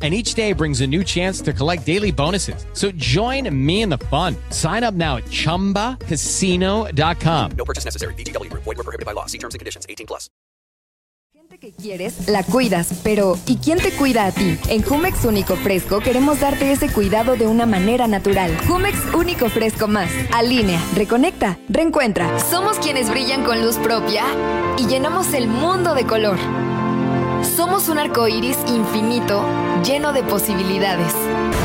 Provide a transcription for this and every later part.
and each day brings a new chance to collect daily bonuses. So join me in the fun. Sign up now at ChumbaCasino.com. No purchase necessary. BGW. Void were prohibited by law. See terms and conditions. 18 plus. Gente que quieres, la cuidas, pero ¿y quién te cuida a ti? En Jumex Único Fresco queremos darte ese cuidado de una manera natural. Jumex Único Fresco Más. Alinea, reconecta, reencuentra. Somos quienes brillan con luz propia y llenamos el mundo de color. Somos un arco iris infinito, lleno de posibilidades.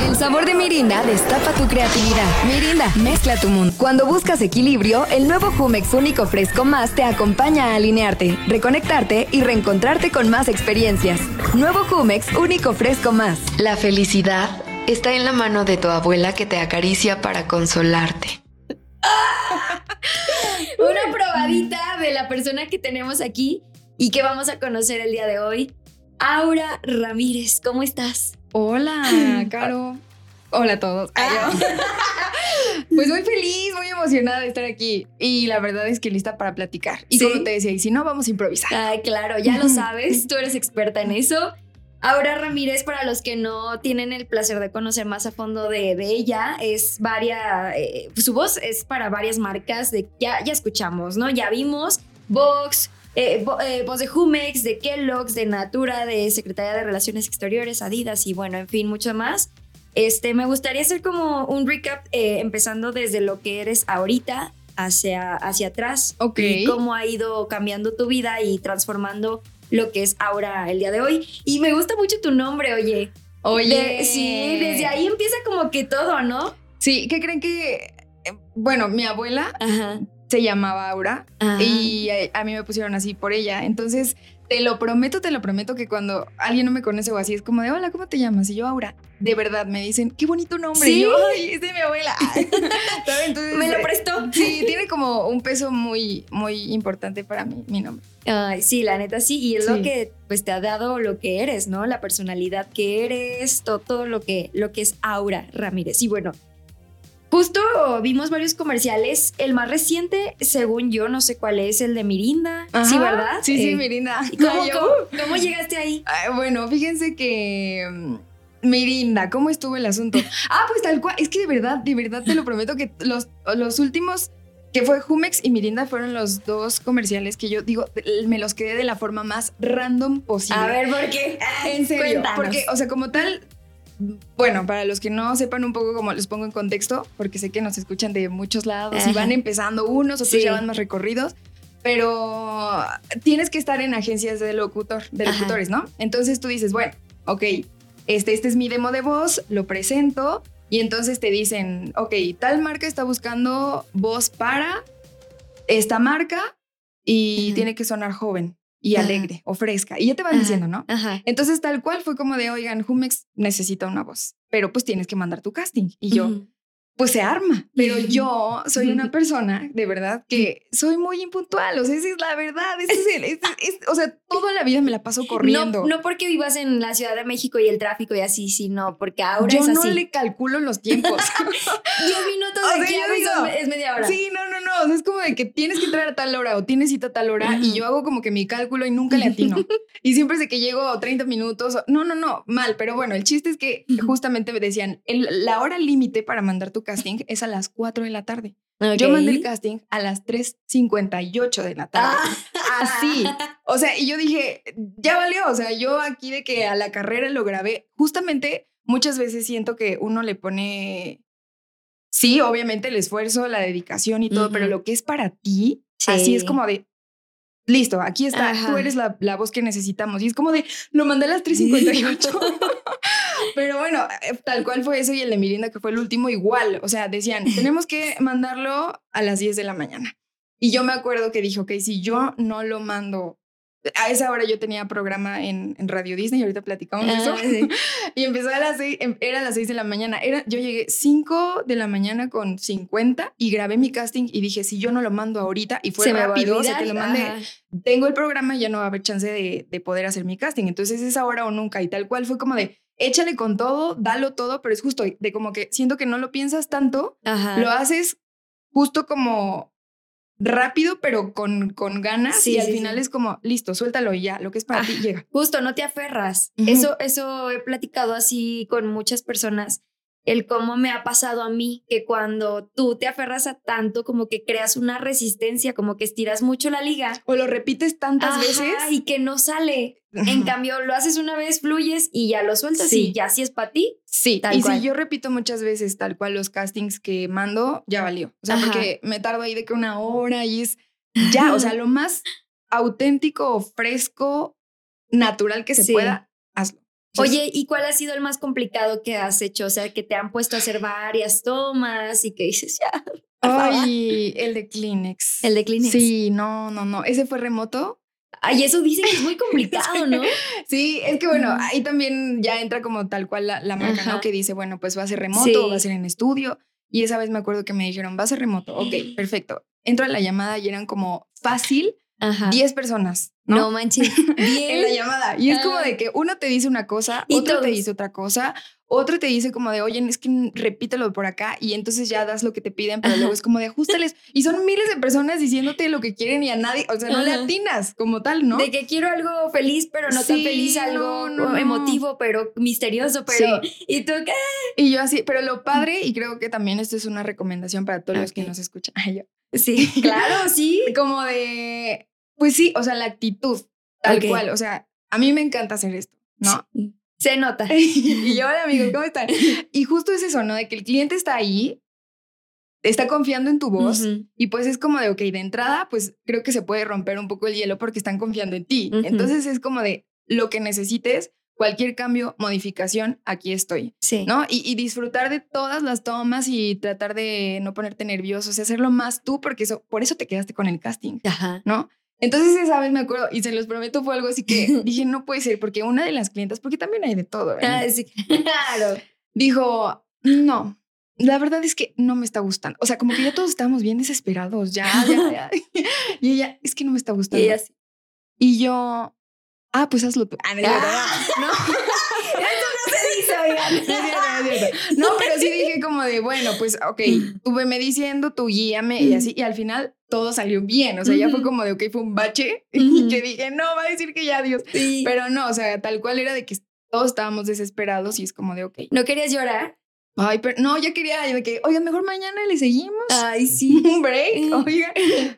El sabor de Mirinda destapa tu creatividad. Mirinda, mezcla tu mundo. Cuando buscas equilibrio, el nuevo Jumex Único Fresco Más te acompaña a alinearte, reconectarte y reencontrarte con más experiencias. Nuevo Jumex Único Fresco Más. La felicidad está en la mano de tu abuela que te acaricia para consolarte. Una probadita de la persona que tenemos aquí y que vamos a conocer el día de hoy. Aura Ramírez, ¿cómo estás? Hola, Caro. Hola a todos. Ah. Pues muy feliz, muy emocionada de estar aquí. Y la verdad es que lista para platicar. Y ¿Sí? como te decía, y si no, vamos a improvisar. Ay, claro, ya lo sabes, tú eres experta en eso. Aura Ramírez, para los que no tienen el placer de conocer más a fondo de, de ella, es varias, eh, su voz es para varias marcas de, ya, ya escuchamos, ¿no? Ya vimos Vox, eh, eh, voz de Jumex, de Kellogg's, de Natura, de Secretaría de Relaciones Exteriores, Adidas y bueno, en fin, mucho más. Este, me gustaría hacer como un recap, eh, empezando desde lo que eres ahorita hacia, hacia atrás. Ok. Y cómo ha ido cambiando tu vida y transformando lo que es ahora el día de hoy. Y me gusta mucho tu nombre, oye. Oye. De- sí, desde ahí empieza como que todo, ¿no? Sí, ¿qué creen que? eh, Bueno, mi abuela Ajá. Se llamaba Aura y a, a mí me pusieron así por ella. Entonces, te lo prometo, te lo prometo que cuando alguien no me conoce o así es como de, hola, ¿cómo te llamas? Y yo, Aura, de verdad me dicen, qué bonito nombre. ¿Sí? Y yo, ay, es de mi abuela. Entonces, Me lo eh, prestó. Sí, tiene como un peso muy, muy importante para mí, mi nombre. Ay, sí, la neta sí. Y es lo que pues te ha dado lo que eres, ¿no? La personalidad que eres, to- todo, lo, que, lo que es Aura Ramírez. Y bueno, justo vimos varios comerciales. El más reciente, según yo, no sé cuál es, el de Mirinda. sí. ¿verdad? Sí, sí, Eh, Mirinda. ¿y ¿Cómo, cómo- cómo llegaste ahí? Ay, bueno, fíjense que mm, Mirinda, ¿cómo estuvo el asunto? Ah, pues tal cual, es que de verdad, de verdad te lo prometo que los, los últimos que fue Jumex y Mirinda fueron los dos comerciales que yo digo, me los quedé de la forma más random posible. A ver, ¿por qué? En serio, Cuéntanos. porque, o sea, como tal, bueno, para los que no sepan un poco cómo les pongo en contexto, porque sé que nos escuchan de muchos lados Ajá. y van empezando unos, otros Sí. ya van más recorridos, pero tienes que estar en agencias de locutor, de Ajá. locutores, ¿no? Entonces tú dices, bueno, ok, este, este es mi demo de voz, lo presento y entonces te dicen, ok, tal marca está buscando voz para esta marca y tiene que sonar joven y alegre o fresca. Y ya te van Ajá. diciendo, ¿no? Ajá. Entonces, tal cual fue como de, oigan, Jumex necesita una voz, pero pues tienes que mandar tu casting. Y yo, pues se arma. Pero yo soy una persona, de verdad, que soy muy impuntual. O sea, esa es la verdad. Ese es el, ese es- o sea, toda la vida me la paso corriendo. No, no porque vivas en la Ciudad de México y el tráfico y así, sino porque ahora yo es no así. le calculo los tiempos. 10 minutos O de sea, aquí yo digo, es media hora. Sí, no, no, no. Es como de que tienes que entrar a tal hora o tienes cita a tal hora y yo hago como que mi cálculo y nunca le atino. y siempre es de que llego 30 minutos. No, no, no, mal. Pero bueno, el chiste es que justamente me decían, el- la hora límite para mandar tu casting es a las 4 de la tarde. Yo mandé el casting a las 3.58 de la tarde. Ah. Así. O sea, y yo dije, ya valió. O sea, yo aquí de que a la carrera lo grabé. Justamente muchas veces siento que uno le pone, sí, obviamente el esfuerzo, la dedicación y todo, pero lo que es para ti, Sí. así es como de, listo, aquí está, Ajá. tú eres la, la voz que necesitamos. Y es como de, lo mandé a las 3.58. Pero bueno, eh, tal cual fue eso y el de Mirinda, que fue el último, igual. O sea, decían, tenemos que mandarlo a las 10 de la mañana. Y yo me acuerdo que dije, ok, si yo no lo mando a esa hora yo tenía programa en, en Radio Disney y ahorita platicamos de Ah, eso. sí. Y empezó a las seis, em- era a las 6 de la mañana. Era, yo llegué 5 de la mañana con 50 y grabé mi casting y dije, si yo no lo mando ahorita y fue Se rápido, o sea, que lo mandé, ajá. tengo el programa y ya no va a haber chance de, de poder hacer mi casting. Entonces es ahora o nunca. Y tal cual fue como de, échale con todo, dalo todo, pero es justo de como que siento que no lo piensas tanto, Ajá. lo haces justo como rápido, pero con, con ganas Sí, y al sí, final sí. es como, listo, suéltalo y ya, lo que es para ti Ah. llega. Justo, no te aferras. Eso, eso he platicado así con muchas personas. El cómo me ha pasado a mí, que cuando tú te aferras a tanto, como que creas una resistencia, como que estiras mucho la liga. O lo repites tantas Ajá, veces. Y que no sale. En cambio, lo haces una vez, fluyes y ya lo sueltas Sí. y ya si es para ti. Sí, Tal y cual. si yo repito muchas veces tal cual los castings que mando, ya valió. O sea, Ajá. porque me tardo ahí de que una hora y es ya, o sea, lo más auténtico, fresco, natural que se Sí. pueda, hazlo. Oye, ¿y cuál ha sido el más complicado que has hecho? O sea, que te han puesto a hacer varias tomas y que dices, ya. Ay, el de Kleenex. El de Kleenex. Sí, no, no, no. Ese fue remoto. Ay, eso dicen que es muy complicado, ¿no? Sí, es que bueno, Mm. ahí también ya entra como tal cual la, la marca, Ajá. ¿no? Que dice, bueno, pues va a ser remoto, Sí. va a ser en estudio. Y esa vez me acuerdo que me dijeron, va a ser remoto. Ok, perfecto. Entro a la llamada y eran como fácil Ajá. 10 personas, No, ¿no? manches. en la llamada. Y es como de que uno te dice una cosa, Y otro te todos. dice otra cosa, otro te dice como de, oye, es que repítelo por acá y entonces ya das lo que te piden, pero Ajá. luego es como de ajustales. Y son miles de personas diciéndote lo que quieren y a nadie, o sea, no le Ajá. atinas como tal, ¿no? De que quiero algo feliz, pero no tan Sí, feliz, algo no, no, emotivo, pero misterioso, pero. Y tú, ¿qué? Y yo así, pero lo padre, y creo que también esto es una recomendación para todos los que nos escuchan, Ay, yo. Sí, claro, sí. como de, pues sí, o sea, la actitud, tal Ok. cual, o sea, a mí me encanta hacer esto, ¿no? Sí. Se nota. y yo, hola amigos, ¿cómo están? Y justo es eso, ¿no? De que el cliente está ahí, está confiando en tu voz Ujú. y pues es como de, ok, de entrada, pues creo que se puede romper un poco el hielo porque están confiando en ti. Ujú. Entonces es como de lo que necesites, cualquier cambio, modificación, aquí estoy, Sí. ¿no? Y, y disfrutar de todas las tomas y tratar de no ponerte nervioso, o sea, hacerlo más tú porque eso, por eso te quedaste con el casting. Ajá. ¿no? Entonces esa vez me acuerdo, y se los prometo, fue algo así que dije, no puede ser, porque una de las clientas, porque también hay de todo, ¿verdad? Ah, sí, claro. dijo, no, la verdad es que no me está gustando. O sea, como que ya todos estábamos bien desesperados, ya, ya, ya. Y ella, es que no me está Y gustando. ella así. Y yo, ah, pues hazlo tú. Ah, no, Ah. no, Eso no se dice, oigan. no es cierto, no es cierto. No, pero sí dije como de, bueno, pues, ok, tú veme diciendo, tú guíame y así, y al final todo salió bien. O sea, ya fue como de, ok, fue un bache, y que dije, no, va a decir que ya, Dios. Sí. Pero no, o sea, tal cual era de que todos estábamos desesperados y es como de, ok. ¿No querías llorar? Ay, pero no, ya quería de que, oigan, mejor mañana le seguimos. Ay, sí. Un break, oigan.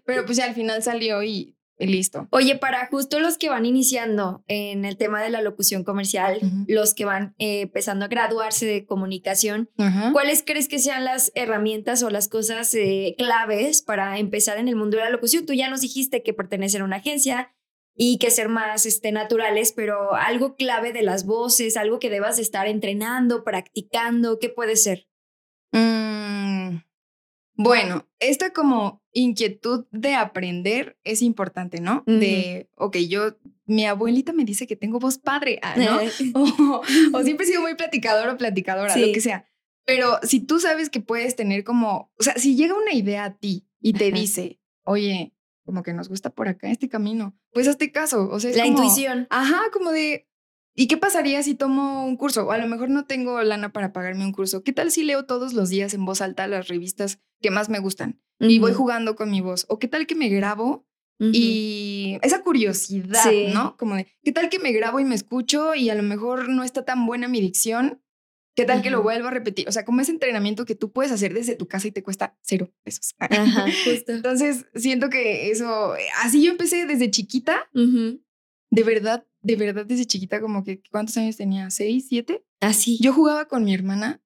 Pero pues ya al final salió y, y listo. Oye, para justo los que van iniciando en el tema de la locución comercial, los que van eh, empezando a graduarse de comunicación. ¿cuáles crees que sean las herramientas o las cosas eh, claves para empezar en el mundo de la locución? Tú ya nos dijiste que pertenecer a una agencia y que ser más este, naturales, pero algo clave de las voces, algo que debas de estar entrenando, practicando, ¿qué puede ser? Mm, bueno, esta como inquietud de aprender es importante, ¿no? De, ok, yo, mi abuelita me dice que tengo voz padre, ah, ¿no? o, o siempre he sido muy platicador o platicadora, Sí. lo que sea. Pero si tú sabes que puedes tener como, o sea, si llega una idea a ti y te Ajá. dice, oye, como que nos gusta por acá este camino, pues hazte caso. O sea, es La como- intuición. Ajá, como de, ¿y qué pasaría si tomo un curso? O a lo mejor no tengo lana para pagarme un curso. ¿Qué tal si leo todos los días en voz alta las revistas que más me gustan y voy jugando con mi voz? ¿O qué tal que me grabo y esa curiosidad, Sí. ¿no? Como de, ¿qué tal que me grabo y me escucho y a lo mejor no está tan buena mi dicción? ¿Qué tal que lo vuelvo a repetir? O sea, como ese entrenamiento que tú puedes hacer desde tu casa y te cuesta cero pesos. Ajá, justo. Entonces, siento que eso, así yo empecé desde chiquita, de verdad, de verdad desde chiquita, como que, ¿cuántos años tenía? ¿Seis, siete? Así. Yo jugaba con mi hermana,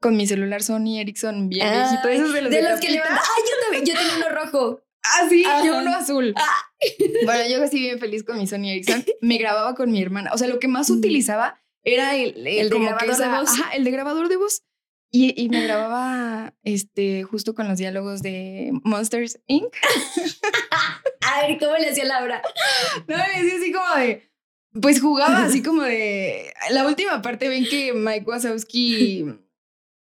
con mi celular Sony Ericsson bien viejito, Ay, esos de los de, de los que. Ay, yo también. Yo tenía uno rojo. Ah, sí, yo Ajá. uno azul. Bueno, yo así bien feliz con mi Sony Ericsson. Me grababa con mi hermana. O sea, lo que más Mm. utilizaba era el, el, El de grabador de voz. Ajá, el de grabador de voz. Y, y me grababa este, justo con los diálogos de Monsters Inc. A ver, ¿cómo le hacía Laura? No, le decía así como de. Pues jugaba así como de. La última parte ven que Mike Wazowski.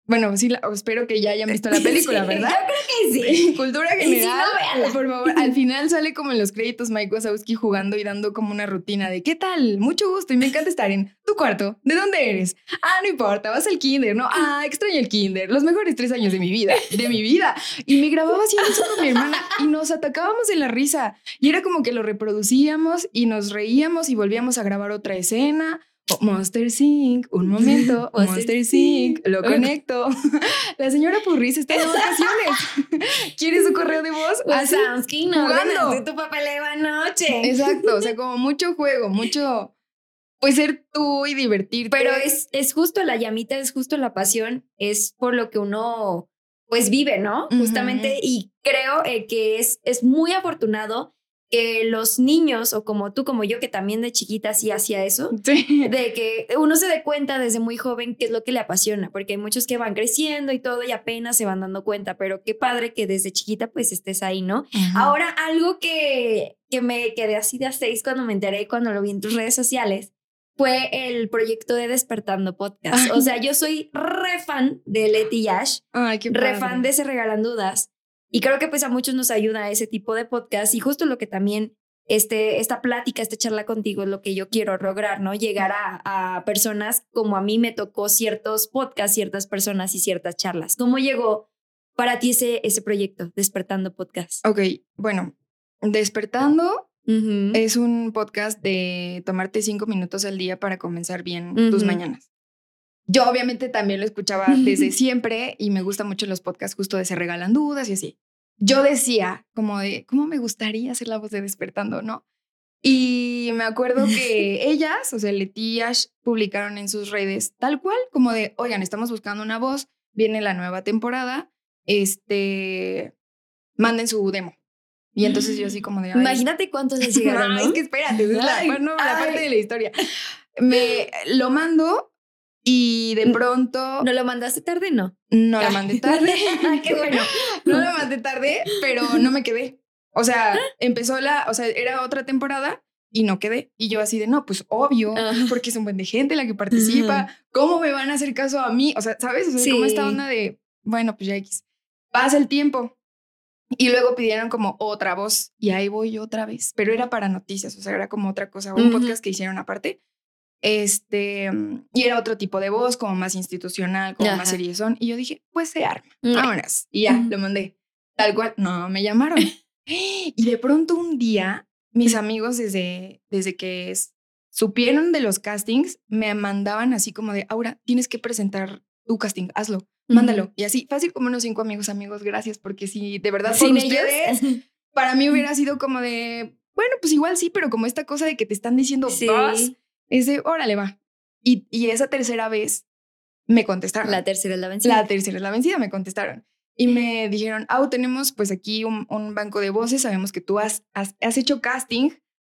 Bueno, sí, la- espero que ya hayan visto la película, Sí, ¿verdad? Yo creo que sí. Cultura si general. no, por favor, al final sale como en los créditos Mike Wazowski jugando y dando como una rutina de ¿qué tal? Mucho gusto y me encanta estar en tu cuarto. ¿De dónde eres? Ah, no importa, vas al kinder, ¿no? Ah, extraño el kinder. Los mejores tres años de mi vida, de mi vida. Y me grababa haciendo eso con mi hermana y nos atacábamos de la risa. Y era como que lo reproducíamos y nos reíamos y volvíamos a grabar otra escena. Monster Sync, un momento, Monster Sync, lo conecto. La señora Purris está de vacaciones. ¿Quieres su correo de voz? Así. Wazowski, no jugando. ganaste tu papeleo anoche. Exacto, o sea, como mucho juego, mucho, pues ser tú y divertirte. Pero es, es justo la llamita, es justo la pasión, es por lo que uno pues vive, ¿no? Justamente, y creo eh, que es, es muy afortunado que los niños, o como tú, como yo, que también de chiquita sí hacía eso, Sí. de que uno se dé cuenta desde muy joven qué es lo que le apasiona, porque hay muchos que van creciendo y todo y apenas se van dando cuenta, pero qué padre que desde chiquita pues estés ahí, ¿no? Ahora, algo que, que me quedé así de a seis cuando me enteré, cuando lo vi en tus redes sociales, fue el proyecto de Despertando Podcast. O sea, yo soy re fan de Leti y Ash, Ay, qué re padre. fan de Se Regalan Dudas. Y creo que pues a muchos nos ayuda ese tipo de podcast y justo lo que también este, esta plática, esta charla contigo es lo que yo quiero lograr, ¿no? Llegar a, a personas como a mí me tocó ciertos podcasts, ciertas personas y ciertas charlas. ¿Cómo llegó para ti ese, ese proyecto, Despertando Podcast? Ok, bueno, Despertando es un podcast de tomarte cinco minutos al día para comenzar bien tus Ujú. mañanas. Yo obviamente también lo escuchaba desde siempre y me gustan mucho los podcasts justo de Se Regalan Dudas y así. Yo decía como de, ¿cómo me gustaría ser la voz de Despertando, no? Y me acuerdo que ellas, o sea, Leti y Ash, publicaron en sus redes tal cual, como de, oigan, estamos buscando una voz, viene la nueva temporada, este, manden su demo. Y entonces yo así como de... "Ay, Imagínate cuántos les llegaron, no, es que espérate, es la, bueno, la parte de la historia. Me lo mando y de pronto ¿No lo mandaste tarde? No. no lo mandé tarde. Ah, qué bueno. No lo mandé tarde, pero no me quedé. O sea, empezó la, o sea, era otra temporada y no quedé. Y yo así de, no, pues obvio, Ajá. porque es un buen de gente la que participa. ¿Cómo me van a hacer caso a mí? O sea, ¿sabes? O sea, como esta Sí. onda de, bueno, pues ya X. Pasa el tiempo. Y luego pidieron como otra voz y ahí voy yo otra vez, pero era para noticias, o sea, era como otra cosa, un podcast que hicieron aparte. Este, mm, y era otro tipo de voz, como más institucional, como más Ajá. seriezón. Y yo dije, pues se arma, vámonos. Y ya, lo mandé. Tal cual, no, me llamaron. y de pronto un día, mis amigos desde, desde que es- supieron de los castings, me mandaban así como de, Aura, tienes que presentar tu casting, hazlo, mándalo. Y así, fácil como unos cinco amigos, amigos, gracias, porque si de verdad Sin ustedes, ellos. para mí hubiera sido como de, bueno, pues igual sí, pero como esta cosa de que te están diciendo Sí. vas, es de, órale, va. Y, y esa tercera vez me contestaron. La tercera es la vencida. La tercera es la vencida, me contestaron. Y me dijeron, Au, tenemos pues aquí un, un banco de voces, sabemos que tú has, has, has hecho casting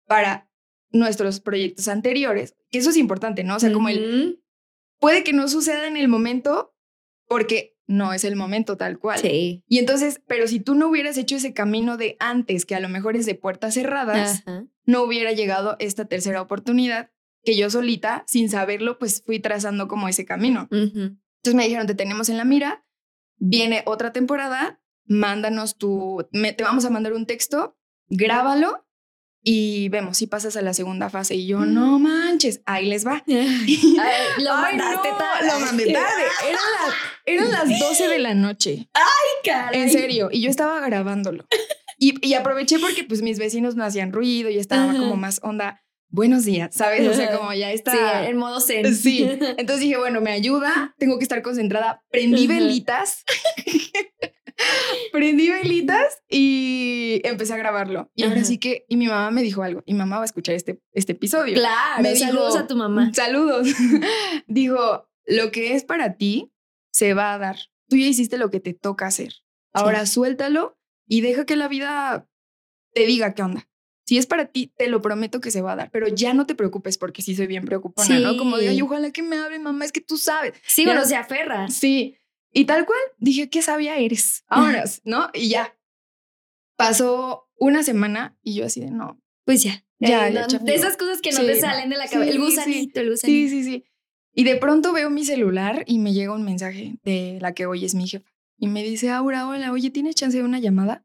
para nuestros proyectos anteriores, que eso es importante, ¿no? O sea, como el, puede que no suceda en el momento porque no es el momento tal cual. Sí. Y entonces, pero si tú no hubieras hecho ese camino de antes, que a lo mejor es de puertas cerradas, no hubiera llegado esta tercera oportunidad que yo solita, sin saberlo, pues fui trazando como ese camino. Ujú. Entonces me dijeron, te tenemos en la mira, viene otra temporada, mándanos tu, me- te vamos a mandar un texto, grábalo y vemos si pasas a la segunda fase. Y yo, no manches, ahí les va. Ay, lo Ay, mandaste no, tarde. Lo mandé tarde. Eran las, eran las 12 de la noche. Caray. En serio. Y yo estaba grabándolo. Y, y aproveché porque pues mis vecinos no hacían ruido y estaba Ajá. como más onda, buenos días, ¿sabes? O sea, como ya Sí, está. en modo zen. Sí. Entonces dije, bueno, me ayuda, tengo que estar concentrada. Prendí velitas. Prendí velitas y empecé a grabarlo. Y ahora sí que, y mi mamá me dijo algo, y mamá va a escuchar este, este episodio. Claro, Me saludos dijo- a tu mamá. Saludos. dijo, lo que es para ti se va a dar. Tú ya hiciste lo que te toca hacer. Ahora suéltalo y deja que la vida te diga qué onda. Si es para ti, te lo prometo que se va a dar, pero ya no te preocupes porque sí soy bien preocupona, ¿no? Como Sí. ay, ojalá que me hable, mamá, es que tú sabes. Sí, bueno, no- se aferra. Sí. Y tal cual, dije, qué sabia eres. Ahora, ¿no? Y ya. Pasó una semana y yo así de no. Pues ya. Ya, ya, no, chafeo. de esas cosas que no Sí, te salen de la cabeza. Sí, el sí. gusanito, el Sí, gusanito. sí, sí. Y de pronto veo mi celular y me llega un mensaje de la que hoy es mi jefa. Y me dice, Aura, hola, oye, ¿tienes chance de una llamada?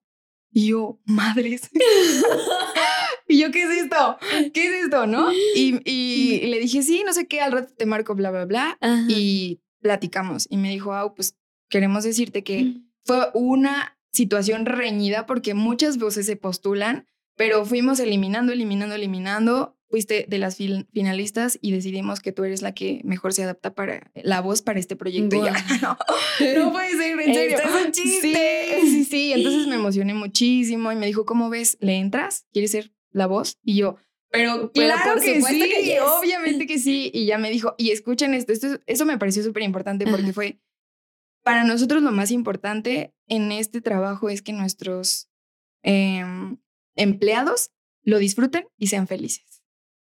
Y yo, madres. y yo, ¿qué es esto? ¿Qué es esto? ¿No? Y, y- y le dije, sí, no sé qué, al rato te marco, bla, bla, bla. Ajá. Y platicamos. Y me dijo, Au, pues queremos decirte que fue una situación reñida porque muchas voces se postulan, pero fuimos eliminando, eliminando, eliminando. Fuiste de las finalistas y decidimos que tú eres la que mejor se adapta para la voz para este proyecto. Y Guau. no, no puede ser, en serio. Esto es un chiste. Sí, sí, sí. Entonces me emocioné muchísimo y me dijo, ¿cómo ves? ¿Le entras? ¿Quieres ser la voz? Y yo, pero Pero claro por que sí, que yes. obviamente que sí. Y ya me dijo, y escuchen esto, esto eso me pareció súper importante porque Ajá. fue, para nosotros lo más importante en este trabajo es que nuestros em, empleados lo disfruten y sean felices.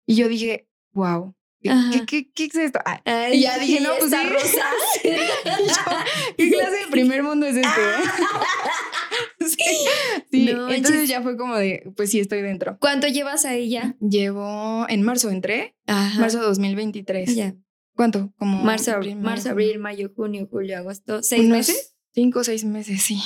Y yo dije, wow, ¿qué, qué, qué- es esto? Ah, Ay, y ya dije, no, pues sí. rosa. ¿Qué clase de primer mundo es este? sí, sí. No entonces manches. ya fue como de, pues sí, estoy dentro. ¿Cuánto llevas a ella? Llevo, en marzo entré, Ajá. marzo 2023. Ya. ¿Cuánto? Como Marzo, abril, marzo, abril, mayo, junio, julio, agosto. ¿Seis meses? Cinco o seis meses, sí.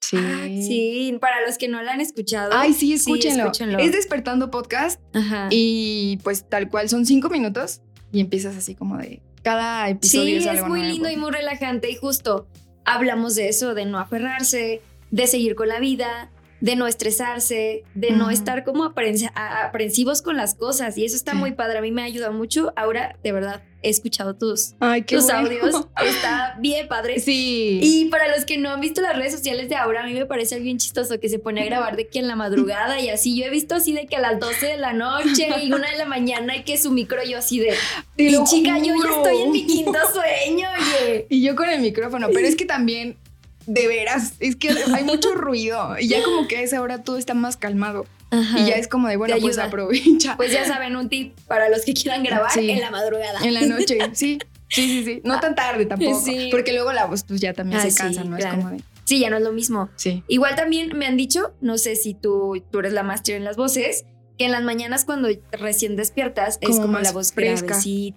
Sí. Ah, sí, para los que no la han escuchado. Ay, sí, escúchenlo. escúchenlo. Es Despertando Podcast Ajá. y pues tal cual son cinco minutos y empiezas así como de cada Sí, episodio es, es algo muy nuevo. lindo y muy relajante y justo hablamos de eso, de no aferrarse, de seguir con la vida, de no estresarse, de no estar como aprensivos con las cosas y eso está muy padre, a mí me ayuda mucho. Ahora, de verdad, he escuchado tus, Ay, qué tus bueno. audios, está bien padre. Sí. Y para los que no han visto las redes sociales de Aura, a mí me parece bien chistoso que se pone a grabar de que en la madrugada y así. Yo he visto así de que a las 12 de la noche y una de la mañana y que su micro yo así de... Y chica, yo ya estoy en mi quinto sueño, oye. Y yo con el micrófono, pero es que también, de veras, es que hay mucho ruido. Y ya como que a esa hora todo está más calmado. Y ya es como de, bueno, pues aprovecha. Pues ya saben, un tip para los que quieran grabar Sí. en la madrugada. en la noche, sí. Sí, sí, sí. No tan tarde tampoco. Sí. Porque luego la voz pues ya también Ah, se sí, cansa, ¿no? claro. Es como de, Sí, ya no es lo mismo. sí. Igual también me han dicho, no sé si tú, tú eres la máster en las voces, que en las mañanas cuando recién despiertas es Como la voz fresca. y...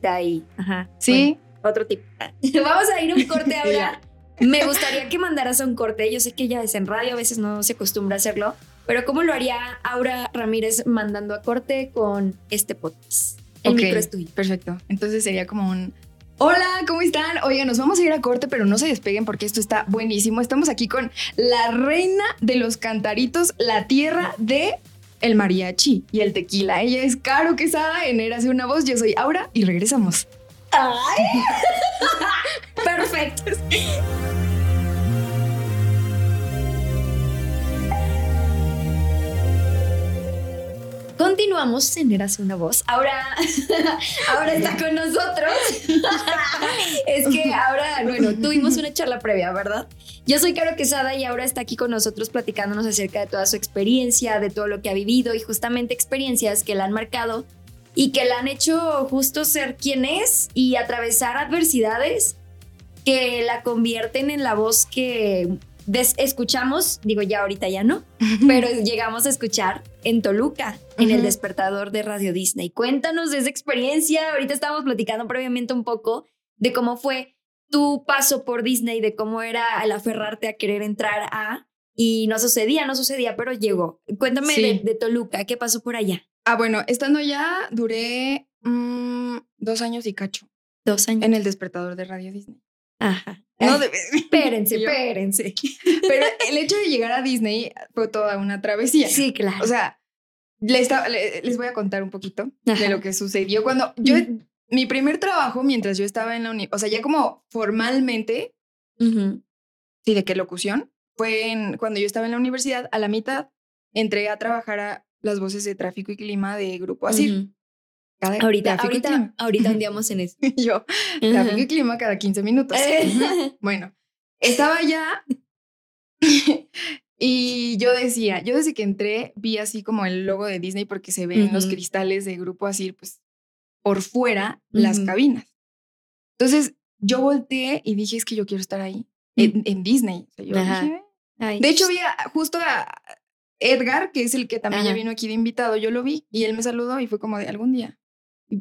Ajá. Sí. Bueno, otro tip. Vamos a ir un corte ahora. Me gustaría que mandaras a un corte. Yo sé que ella es en radio, a veces no se acostumbra a hacerlo, pero ¿cómo lo haría Aura Ramírez mandando a corte con este podcast? El micro es tuyo. Perfecto. Entonces sería como un. Hola, ¿cómo están? Oigan, nos vamos a ir a corte, pero no se despeguen porque esto está buenísimo. Estamos aquí con la reina de los cantaritos, la tierra de el mariachi y el tequila. Ella es Caro Quesada en Érase una voz. Yo soy Aura y regresamos. ¡Ay! Perfecto. Continuamos en Érase una voz. Ahora, ahora está con nosotros. es que ahora, bueno, tuvimos una charla previa, ¿verdad? Yo soy Caro Quesada y ahora está aquí con nosotros platicándonos acerca de toda su experiencia, de todo lo que ha vivido y justamente experiencias que la han marcado y que la han hecho justo ser quien es y atravesar adversidades que la convierten en la voz que des- escuchamos, digo ya ahorita ya no, pero llegamos a escuchar en Toluca, en el despertador de Radio Disney. Cuéntanos de esa experiencia, ahorita estábamos platicando previamente un poco de cómo fue tu paso por Disney, de cómo era el aferrarte a querer entrar a... Y no sucedía, no sucedía, pero llegó. Cuéntame Sí. de, de Toluca, ¿qué pasó por allá? Ah, bueno, estando ya duré mm, dos años y cacho Dos años. en el despertador de Radio Disney. Ajá. No, de- espérense, espérense. Pero el hecho de llegar a Disney fue toda una travesía. Sí, claro. O sea, les, les voy a contar un poquito Ajá. de lo que sucedió cuando yo, mi primer trabajo mientras yo estaba en la uni, o sea, ya como formalmente, Ujú. sí, de qué locución, fue en, cuando yo estaba en la universidad, a la mitad entré a trabajar a las voces de tráfico y clima de Grupo Asir. Cada- Ahorita, ahorita, ahorita andiamos en eso. Yo, tráfico y clima cada 15 minutos. Eh. Bueno, estaba allá y yo decía, yo desde que entré vi así como el logo de Disney porque se ven los cristales de grupo así, pues por fuera las cabinas. Entonces yo volteé y dije, es que yo quiero estar ahí, en, en Disney. O sea, yo Ajá. dije, Ay. de hecho, vi a- justo a- Edgar, que es el que también ya vino aquí de invitado, yo lo vi y él me saludó y fue como de algún día.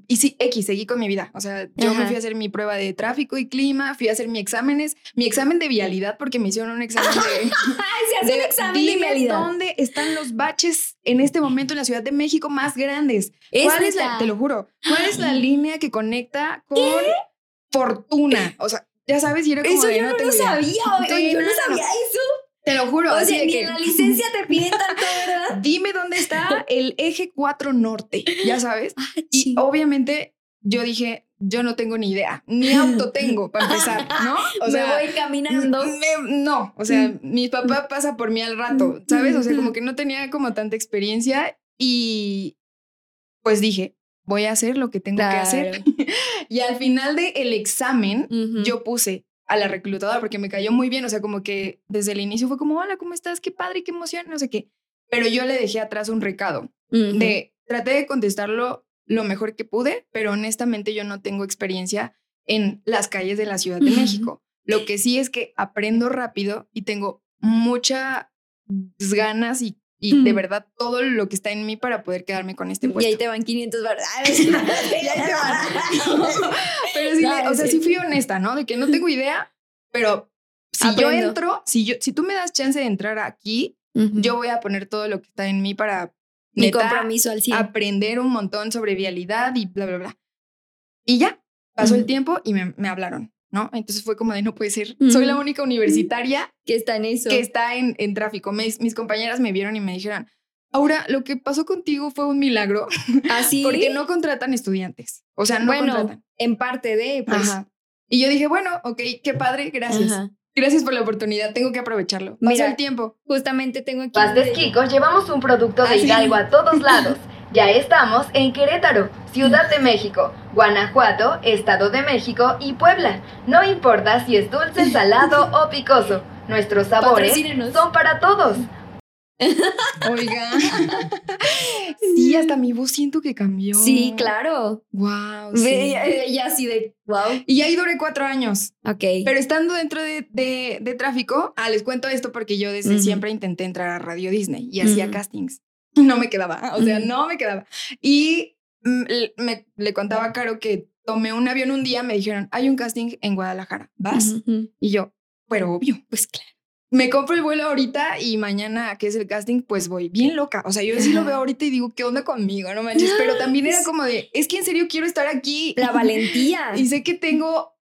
Y, sí, X, seguí con mi vida. O sea, yo me fui a hacer mi prueba de tráfico y clima, fui a hacer mi exámenes, mi examen de vialidad porque me hicieron un examen de... Ay, se hace un examen de dónde están los baches en este momento en la Ciudad de México más grandes. Es ¿Cuál es la, te lo juro, cuál es la línea que conecta con Fortuna? O sea, ya sabes, y era como Eso de, yo no, tengo lo sabía, oye, yo no, no, no, no. sabía eso. Te lo juro. O así sea, de ni que- en la licencia te piden tanto, ¿verdad? Dime dónde está el eje 4 norte, ya sabes. Y Sí. obviamente yo dije, yo no tengo ni idea, ni auto tengo para empezar, ¿no? O sea, me voy caminando. me- no, o sea, mi papá pasa por mí al rato, ¿sabes? O sea, como que no tenía como tanta experiencia y pues dije, voy a hacer lo que tengo que hacer. Y al final del examen, Ujú. yo puse a la reclutadora porque me cayó muy bien, o sea, como que desde el inicio fue como, hola, ¿cómo estás? Qué padre, qué emoción, no sé qué. Pero yo le dejé atrás un recado de, traté de contestarlo lo mejor que pude, pero honestamente yo no tengo experiencia en las calles de la Ciudad de. México. Lo que sí es que aprendo rápido y tengo muchas ganas y, y de verdad todo lo que está en mí para poder quedarme con este Y puesto. ahí te van 500 baros. Y ahí te van. Pero sí, le- o sea, sí. fui honesta, ¿no? De que no tengo idea, pero si yo entro, si yo, si tú me das chance de entrar aquí, yo voy a poner todo lo que está en mí para Mi neta, compromiso al 100. aprender un montón sobre vialidad y bla, bla, bla. Y ya, pasó el tiempo y me, me hablaron, ¿no? Entonces fue como de, no puede ser, soy la única universitaria que está en eso. que está en, en tráfico. Mis, mis compañeras me vieron y me dijeron, Aura, lo que pasó contigo fue un milagro, Así. porque no contratan estudiantes. O sea, no bueno, contratan. en parte de, pues. Ajá. Y yo dije, bueno, ok, qué padre, gracias. Ajá. Gracias por la oportunidad, tengo que aprovecharlo. Pasó Mira, el tiempo. Justamente tengo aquí. Pastes Kikos llevamos un producto Ah, de sí. Hidalgo a todos lados. Ya estamos en Querétaro, Ciudad de México, Guanajuato, Estado de México y Puebla. No importa si es dulce, salado o picoso, nuestros sabores son para todos. Oiga. sí, hasta mi voz siento que cambió. Sí, claro. Wow. Ve, ella, ella así de, wow. Y ahí duré cuatro años. Ok. Pero estando dentro de, de- de tráfico, ah, les cuento esto porque yo desde siempre intenté entrar a Radio Disney y hacía castings. No me quedaba, o sea, no me quedaba. Y me, le contaba a Caro que tomé un avión un día, me dijeron, hay un casting en Guadalajara, ¿vas? Ujú. Y yo, pero obvio. Pues claro. Me compro el vuelo ahorita y mañana, que es el casting, pues voy bien loca. O sea, yo sí lo veo ahorita y digo, ¿qué onda conmigo? No manches. Pero también era como de, es que en serio quiero estar aquí. La valentía. Y sé que tengo,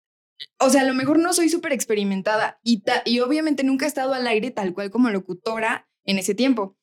o sea, a lo mejor no soy súper experimentada y, y obviamente nunca he estado al aire tal cual como locutora en ese tiempo.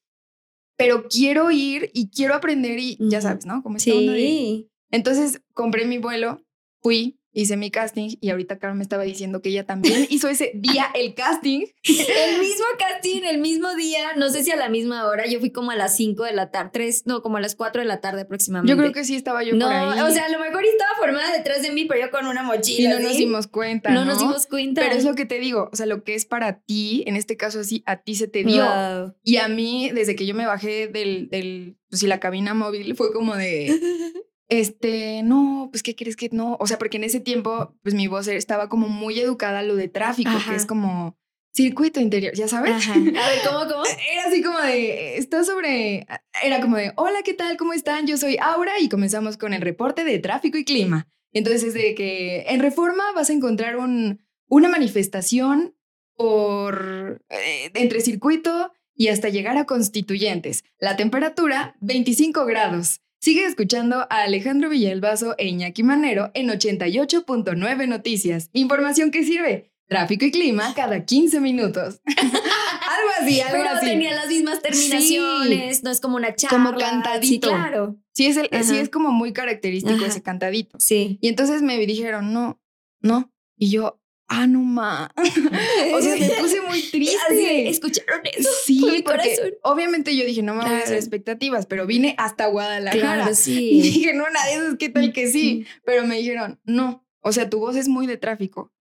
Pero quiero ir y quiero aprender y ya sabes, ¿no? Como esta onda de- Sí. Entonces compré mi vuelo, fui, hice mi casting y ahorita Caro me estaba diciendo que ella también hizo ese día el casting. El mismo casting, el mismo día, no sé si a la misma hora, yo fui como a las 5 de la tarde, 3, no, como a las 4 de la tarde aproximadamente. Yo creo que sí estaba yo no, por ahí. o sea, a lo mejor estaba formada detrás de mí, pero yo con una y mochila. no nos dimos cuenta. No No, nos dimos cuenta. Pero es lo que te digo, o sea, lo que es para ti, en este caso así, a ti se te dio. Wow. Y a mí, desde que yo me bajé del, del pues sí, la cabina móvil, fue como de, este, no, pues, ¿qué crees que no? O sea, porque en ese tiempo, pues mi voz estaba como muy educada a lo de tráfico, Ajá. que es como circuito interior, ¿ya sabes? Ajá. A ver, ¿cómo, cómo? Era así como de, está sobre, era como de, hola, ¿qué tal? ¿Cómo están? Yo soy Aura y comenzamos con el reporte de tráfico y clima. Entonces es de que en Reforma vas a encontrar un, una manifestación por, eh, entre circuito y hasta llegar a constituyentes. La temperatura, 25 grados. Sigue escuchando a Alejandro Villalbazo e Iñaki Manero en 88.9 Noticias. Información que sirve. Tráfico y clima cada 15 minutos. algo así, algo Pero así. tenía las mismas terminaciones, no es como una charla. Como cantadito. Sí, claro. Sí es, el, sí es como muy característico Ajá. ese cantadito. Sí. Y entonces me dijeron, no, no. Y yo, ah, no ma. o sea, me puse muy Así, triste. ¿Escucharon eso? Sí, porque corazón. obviamente yo dije, no me voy a hacer expectativas, pero vine hasta Guadalajara. Claro, Y sí. dije, no, una de esas, ¿qué tal que sí? Pero me dijeron, no, o sea, tu voz es muy de tráfico.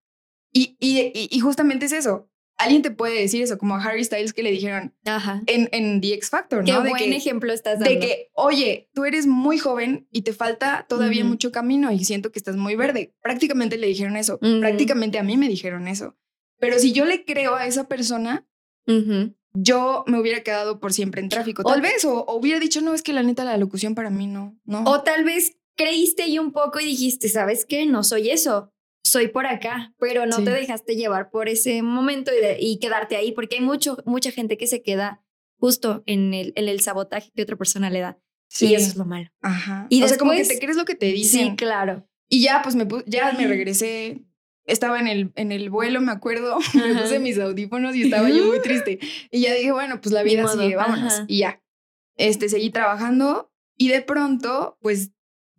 Y, y, y, y justamente es eso. Alguien te puede decir eso, como a Harry Styles que le dijeron Ajá. en, en The X Factor, Qué ¿no? De buen que, ejemplo estás dando. de que, oye, tú eres muy joven y te falta todavía mucho camino y siento que estás muy verde. Prácticamente le dijeron eso. Prácticamente a mí me dijeron eso. Pero si yo le creo a esa persona, yo me hubiera quedado por siempre en tráfico. Tal O- vez, o, o hubiera dicho, no, es que la neta la locución para mí no, no. O tal vez creíste y un poco y dijiste, ¿sabes qué? No soy eso. Soy por acá, pero no Sí. te dejaste llevar por ese momento y, de- y quedarte ahí, porque hay mucho, mucha gente que se queda justo en el, en el sabotaje que otra persona le da. Y eso es lo malo. Ajá. Y o sea, como que después- te crees lo que te dicen. Sí, claro. Y ya, pues me ya me regresé. Estaba en el, en el vuelo, me acuerdo. Me Ajá. puse mis audífonos y estaba yo muy triste. Y ya dije, bueno, pues la vida sigue, vámonos. ajá. Y ya. Este, seguí trabajando y de pronto, pues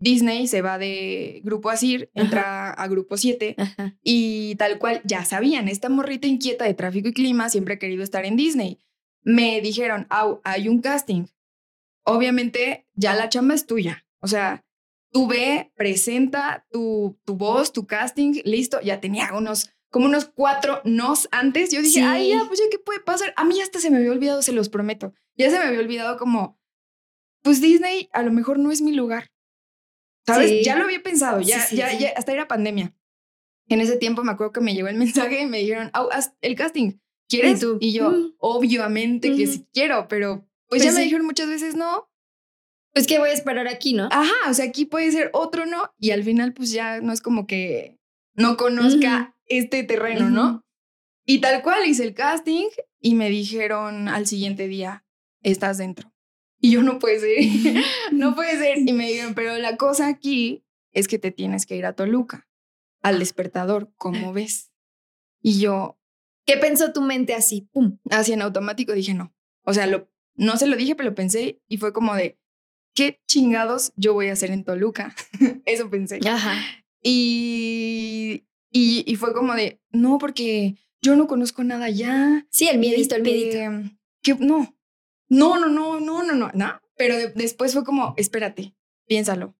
Disney se va de Grupo Asir, entra a Grupo 7 Ajá. y tal cual ya sabían, esta morrita inquieta de tráfico y clima siempre ha querido estar en Disney. Me dijeron, "Au, hay un casting. Obviamente ya la chamba es tuya. O sea, tú ve, presenta tu, tu voz, tu casting, listo. Ya tenía unos, como unos cuatro nos antes. Yo dije, Sí. ay, ya, pues ya, ¿qué puede pasar? A mí hasta se me había olvidado, se los prometo. Ya se me había olvidado como, pues Disney a lo mejor no es mi lugar. ¿Sabes? Sí. Ya lo había pensado, ya, Sí, sí, ya, ya, hasta era pandemia. En ese tiempo me acuerdo que me llegó el mensaje y me dijeron, "Au, haz el casting, ¿quieres? ¿Y tú? yo, Mm. obviamente que Ujú. sí quiero, pero pues, Pues ya me dijeron muchas veces no. Pues que voy a esperar aquí, ¿no? Ajá, o sea, aquí puede ser otro no. Y al final, pues ya no es como que no conozca este terreno. ¿no? Y tal cual hice el casting y me dijeron al siguiente día, estás dentro. Y yo no puede ser, no puede ser. Y me dijeron, pero la cosa aquí es que te tienes que ir a Toluca, al despertador, ¿cómo ves? Y yo, ¿Qué pensó tu mente así? ¡Pum! así en automático dije no. O sea, lo, no se lo dije, pero lo pensé y fue como de, ¿qué chingados yo voy a hacer en Toluca? Eso pensé. Ajá. Y, y, y fue como de, no, porque yo no conozco nada ya. Sí, el miedito, el miedito. Este, Que no, no, no, no, no, no, no, no. Pero de- después fue como, espérate, piénsalo.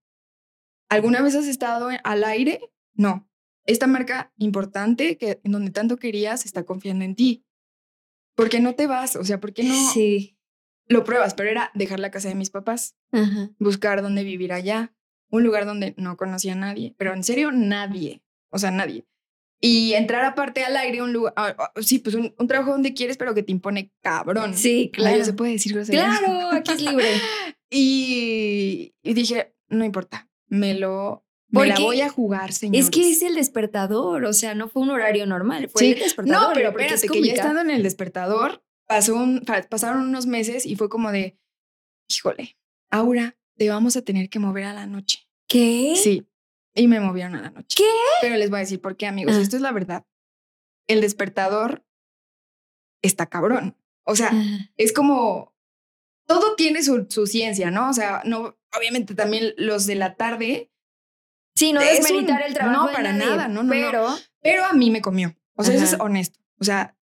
¿Alguna vez has estado en- al aire? No. Esta marca importante que en donde tanto querías está confiando en ti. ¿Por qué no te vas? O sea, ¿por qué no Sí. lo pruebas? Pero era dejar la casa de mis papás, Ajá. buscar dónde vivir allá, un lugar donde no conocía a nadie, pero en serio nadie, o sea, nadie. Y entrar aparte al aire, un lugar, ah, ah, sí, pues un, un trabajo donde quieres, pero que te impone cabrón. Sí, claro. se puede decir. Claro, aquí es libre. Y, y dije, no importa, me lo, me la voy a jugar, señor. Es que es el despertador, o sea, no fue un horario normal, fue Sí. el despertador. No, pero espérate, es que ya estando en el despertador, pasó un, pa- pasaron unos meses y fue como de, híjole, Aura, te vamos a tener que mover a la noche. ¿Qué? Sí, y me movieron a la noche. ¿Qué? Pero les voy a decir por qué, amigos. Ah. Esto es la verdad. El despertador está cabrón. O sea, es como, todo tiene su, su ciencia, ¿no? O sea, no, obviamente también los de la tarde, Sí, no es desmeritar un- el trabajo. no, para nadie, nada, no, no, no. Pero, pero a mí me comió. O sea, eso es honesto. O sea,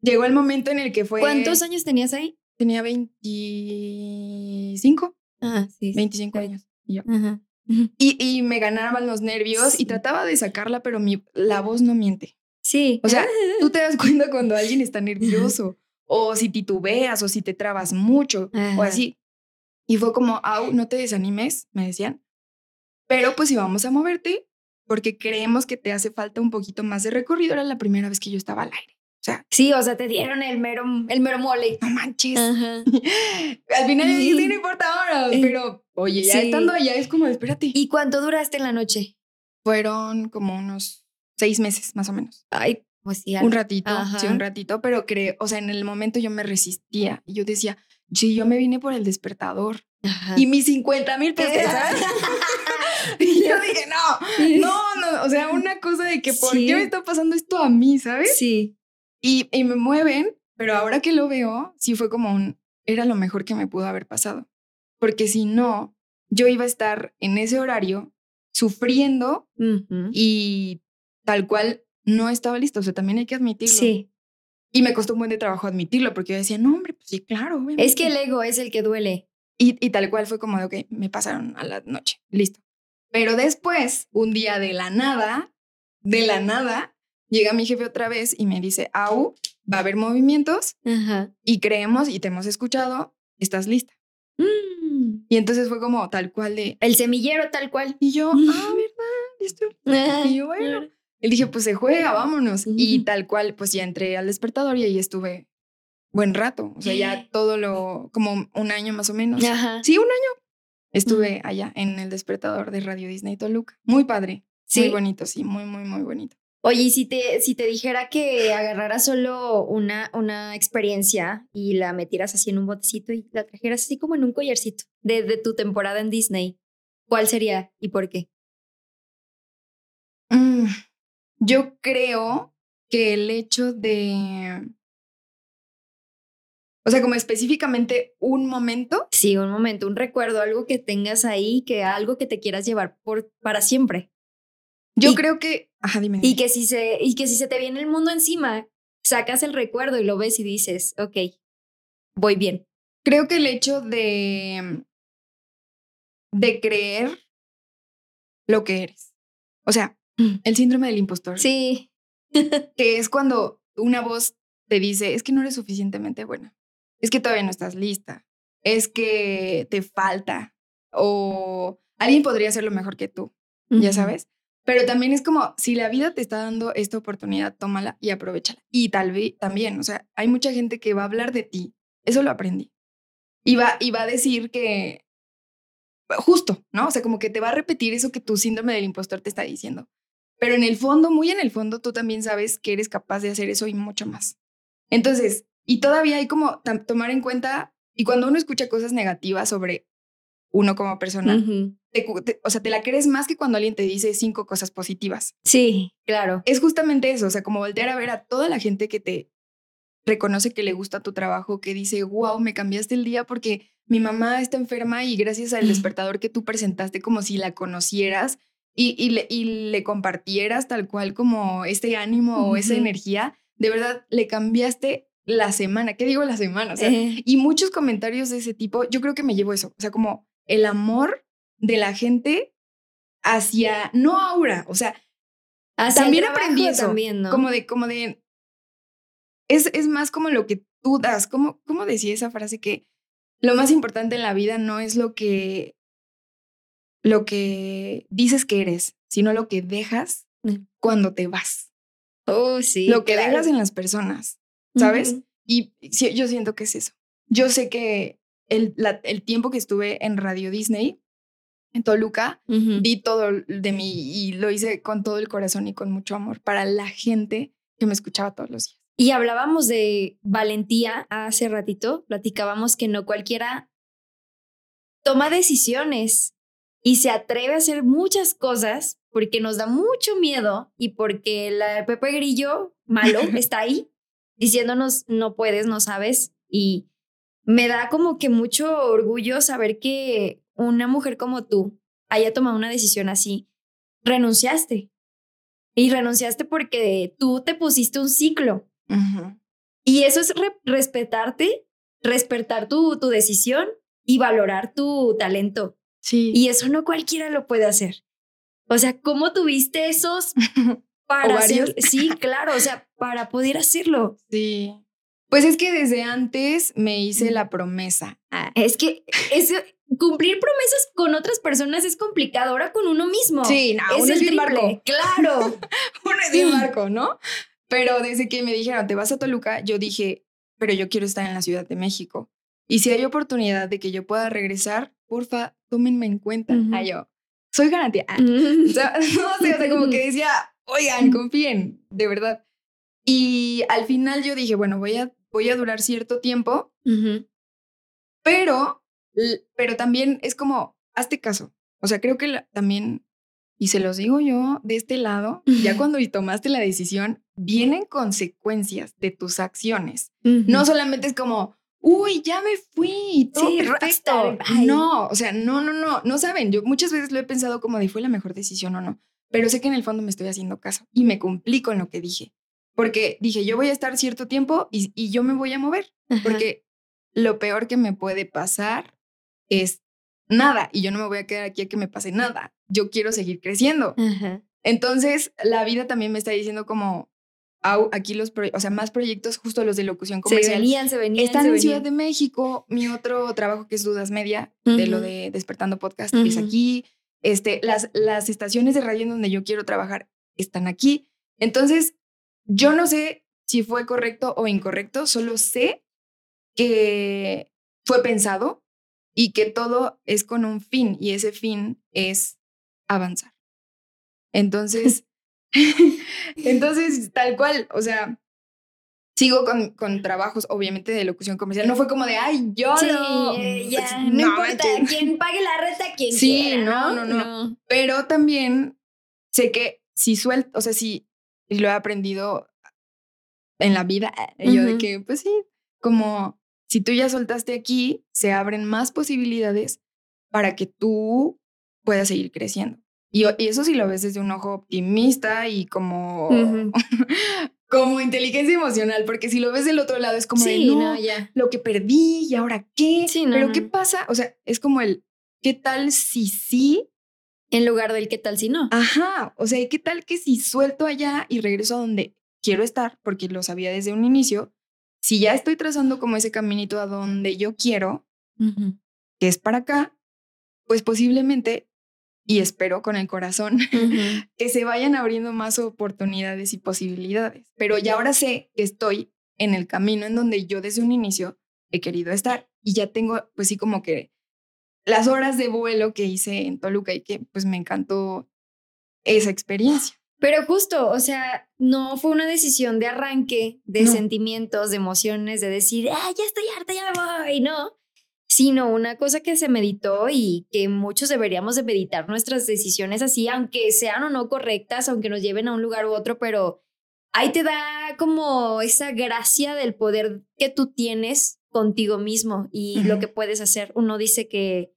llegó el momento en el que fue... ¿cuántos años tenías ahí? Tenía 25, Ah, sí. sí. 25 años. Y, yo. Ajá. Y, y me ganaban los nervios Sí. y trataba de sacarla, pero mi, la voz no miente. Sí. O sea, tú te das cuenta cuando alguien está nervioso o si titubeas o si te trabas mucho o así. Y fue como, au, no te desanimes, me decían. Pero pues íbamos a moverte porque creemos que te hace falta un poquito más de recorrido. Era la primera vez que yo estaba al aire. O sea, Sí, o sea, te dieron el mero, el mero mole. no manches. Ajá. Al final Sí. sí, no importa ahora, pero oye, ya sí. estando allá es como, espérate. ¿Y cuánto duraste en la noche? Fueron como unos seis meses más o menos. Ay, pues sí. Un ratito, sí, un ratito, pero creo, o sea, en el momento yo me resistía y yo decía, sí, yo me vine por el despertador Ajá. y mis 50 mil pesos, ¿sabes? y yo dije, no, no, no, o sea, una cosa de que, ¿por Sí. qué me está pasando esto a mí, sabes? Sí. Y, y me mueven, pero ahora que lo veo, sí fue como un, era lo mejor que me pudo haber pasado. Porque si no, yo iba a estar en ese horario sufriendo y tal cual no estaba listo. O sea, también hay que admitirlo. Sí. Y me costó un buen de trabajo admitirlo porque yo decía, no, hombre, pues sí, claro. obviamente". Es que el ego es el que duele. Y, y tal cual fue como de, ok, me pasaron a la noche, listo. Pero después, un día de la nada, de la nada, llega mi jefe otra vez y me dice, Au, va a haber movimientos Ajá. y creemos y te hemos escuchado, estás lista. Mm. Y entonces fue como tal cual de, El semillero tal cual. y yo, ah, ¿verdad? Listo. Y yo, bueno. Y dije, pues se juega, vámonos. Y Ujú. tal cual, pues ya entré al despertador y ahí estuve buen rato. O sea, ya todo lo, como un año más o menos. Ajá. Sí, un año. Estuve allá en el despertador de Radio Disney Toluca. Muy padre. Sí. Muy bonito, sí, muy, muy, muy bonito. Oye, y si te, si te dijera que agarraras solo una, una experiencia y la metieras así en un botecito y la trajeras así como en un collarcito de, de tu temporada en Disney, ¿cuál sería y por qué? Mm, yo creo que el hecho de. O sea, como específicamente un momento. Sí, un momento, un recuerdo, algo que tengas ahí, que algo que te quieras llevar por, para siempre. Yo Y- creo que. Ajá, dime. Y que, si se, y que si se te viene el mundo encima, sacas el recuerdo y lo ves y dices, ok, voy bien. Creo que el hecho de. de creer lo que eres. O sea, el síndrome del impostor. Sí. Que es cuando una voz te dice, es que no eres suficientemente buena. Es que todavía no estás lista. Es que te falta. O alguien podría hacerlo mejor que tú. ya sabes. Pero también es como, si la vida te está dando esta oportunidad, tómala y aprovechala. Y tal vez también, o sea, hay mucha gente que va a hablar de ti. Eso lo aprendí. Y va, y va a decir que, justo, ¿no? O sea, como que te va a repetir eso que tu síndrome del impostor te está diciendo. Pero en el fondo, muy en el fondo, tú también sabes que eres capaz de hacer eso y mucho más. Entonces, y todavía hay como tomar en cuenta, y cuando uno escucha cosas negativas sobre uno como persona, te o sea, te la crees más que cuando alguien te dice cinco cosas positivas. Sí, claro. Es justamente eso, o sea, como voltear a ver a toda la gente que te reconoce que le gusta tu trabajo, que dice, wow, me cambiaste el día porque mi mamá está enferma y gracias al despertador que tú presentaste como si la conocieras y, y le, y le compartieras tal cual como este ánimo o esa energía, de verdad le cambiaste la semana. ¿Qué digo la semana? O sea, Eh, y muchos comentarios de ese tipo, yo creo que me llevo eso, o sea, como el amor de la gente hacia, no aura, o sea, hacia también aprendí eso, También, ¿no? como de, como de, es, es más como lo que tú das, como, ¿cómo decía esa frase que lo más importante en la vida no es lo que, lo que dices que eres, sino lo que dejas Mm. cuando te vas, Oh, sí. lo que claro. dejas en las personas, ¿sabes? Ujú. Y sí, yo siento que es eso. Yo sé que el, la- el tiempo que estuve en Radio Disney, en Toluca, di todo de mí y lo hice con todo el corazón y con mucho amor para la gente que me escuchaba todos los días. Y hablábamos de valentía hace ratito, platicábamos que no cualquiera toma decisiones y se atreve a hacer muchas cosas porque nos da mucho miedo y porque la Pepe Grillo malo está ahí diciéndonos no puedes, no sabes y me da como que mucho orgullo saber que una mujer como tú haya tomado una decisión así. Renunciaste. Y renunciaste porque tú te pusiste un ciclo. Y eso es re- respetarte, respetar tu, tu decisión y valorar tu talento. Sí. Y eso no cualquiera lo puede hacer. O sea, ¿cómo tuviste esos para. Sí, claro, o sea, para poder hacerlo. sí. Pues es que desde antes me hice la promesa. Ah, es que es, cumplir promesas con otras personas es complicado, ahora con uno mismo. Sí, no, es uno es el bien triple. barco. Claro. Uno es bien marco, ¿no? Pero desde que me dijeron, te vas a Toluca, yo dije, pero yo quiero estar en la Ciudad de México. Y si hay oportunidad de que yo pueda regresar, porfa, tómenme en cuenta. Ah, yo, soy garantía. Ah, O sea, no sé, o sea, como que decía, oigan, confíen, de verdad. Y al final yo dije, bueno, voy a, voy a durar cierto tiempo, pero, pero también es como, hazte caso. O sea, creo que la- también, y se los digo yo de este lado, ya cuando tomaste la decisión, vienen consecuencias de tus acciones. No solamente es como, uy, ya me fui, todo Sí, perfecto. bye. No, o sea, no, no, no, no saben. Yo muchas veces lo he pensado como de fue la mejor decisión o no, pero sé que en el fondo me estoy haciendo caso y me cumplí con lo que dije. Porque dije, yo voy a estar cierto tiempo y, y yo me voy a mover, Ajá. porque lo peor que me puede pasar es nada y yo no me voy a quedar aquí a que me pase nada. Yo quiero seguir creciendo. Ajá. Entonces, la vida también me está diciendo como, au, aquí los, o sea, más proyectos, justo los de locución Se comercial. venían, se venían. Están se en Ciudad venían. de México. Mi otro trabajo que es Dudas Media, de lo de Despertando Podcast, es Ujú. aquí. Este, las, las estaciones de radio en donde yo quiero trabajar están aquí. Entonces, yo no sé si fue correcto o incorrecto, solo sé que fue pensado y que todo es con un fin y ese fin es avanzar. Entonces, entonces, tal cual, o sea, sigo con, con trabajos, obviamente, de locución comercial. No fue como de, ay, yo Sí, no. eh, ya, Pues, no, importa, manches. quien pague la renta, quien Sí, quiera, no, ¿no? no, no. Pero también sé que si suelto, o sea, si y lo he aprendido en la vida, eh, yo de que, pues sí, como si tú ya soltaste aquí, se abren más posibilidades para que tú puedas seguir creciendo. Y, y eso sí lo ves desde un ojo optimista y como, como inteligencia emocional, porque si lo ves del otro lado es como de, no, no, ya. lo que perdí y ahora qué. Sí, no, Pero no, ¿qué pasa? O sea, es como el, ¿qué tal si sí En lugar del qué tal si no. Ajá, o sea, ¿y ¿qué tal que si suelto allá y regreso a donde quiero estar, porque lo sabía desde un inicio, si ya estoy trazando como ese caminito a donde yo quiero, que es para acá, pues posiblemente, y espero con el corazón, que se vayan abriendo más oportunidades y posibilidades. Pero ya ahora sé que estoy en el camino en donde yo desde un inicio he querido estar y ya tengo, pues sí, como que las horas de vuelo que hice en Toluca y que pues me encantó esa experiencia. Pero justo, o sea, no fue una decisión de arranque, de No. sentimientos, de emociones, de decir, ah, ya estoy harta, ya me voy, no. Sino una cosa que se meditó y que muchos deberíamos de meditar nuestras decisiones así, aunque sean o no correctas, aunque nos lleven a un lugar u otro, pero ahí te da como esa gracia del poder que tú tienes contigo mismo y lo Ujú. que puedes hacer. Uno dice que,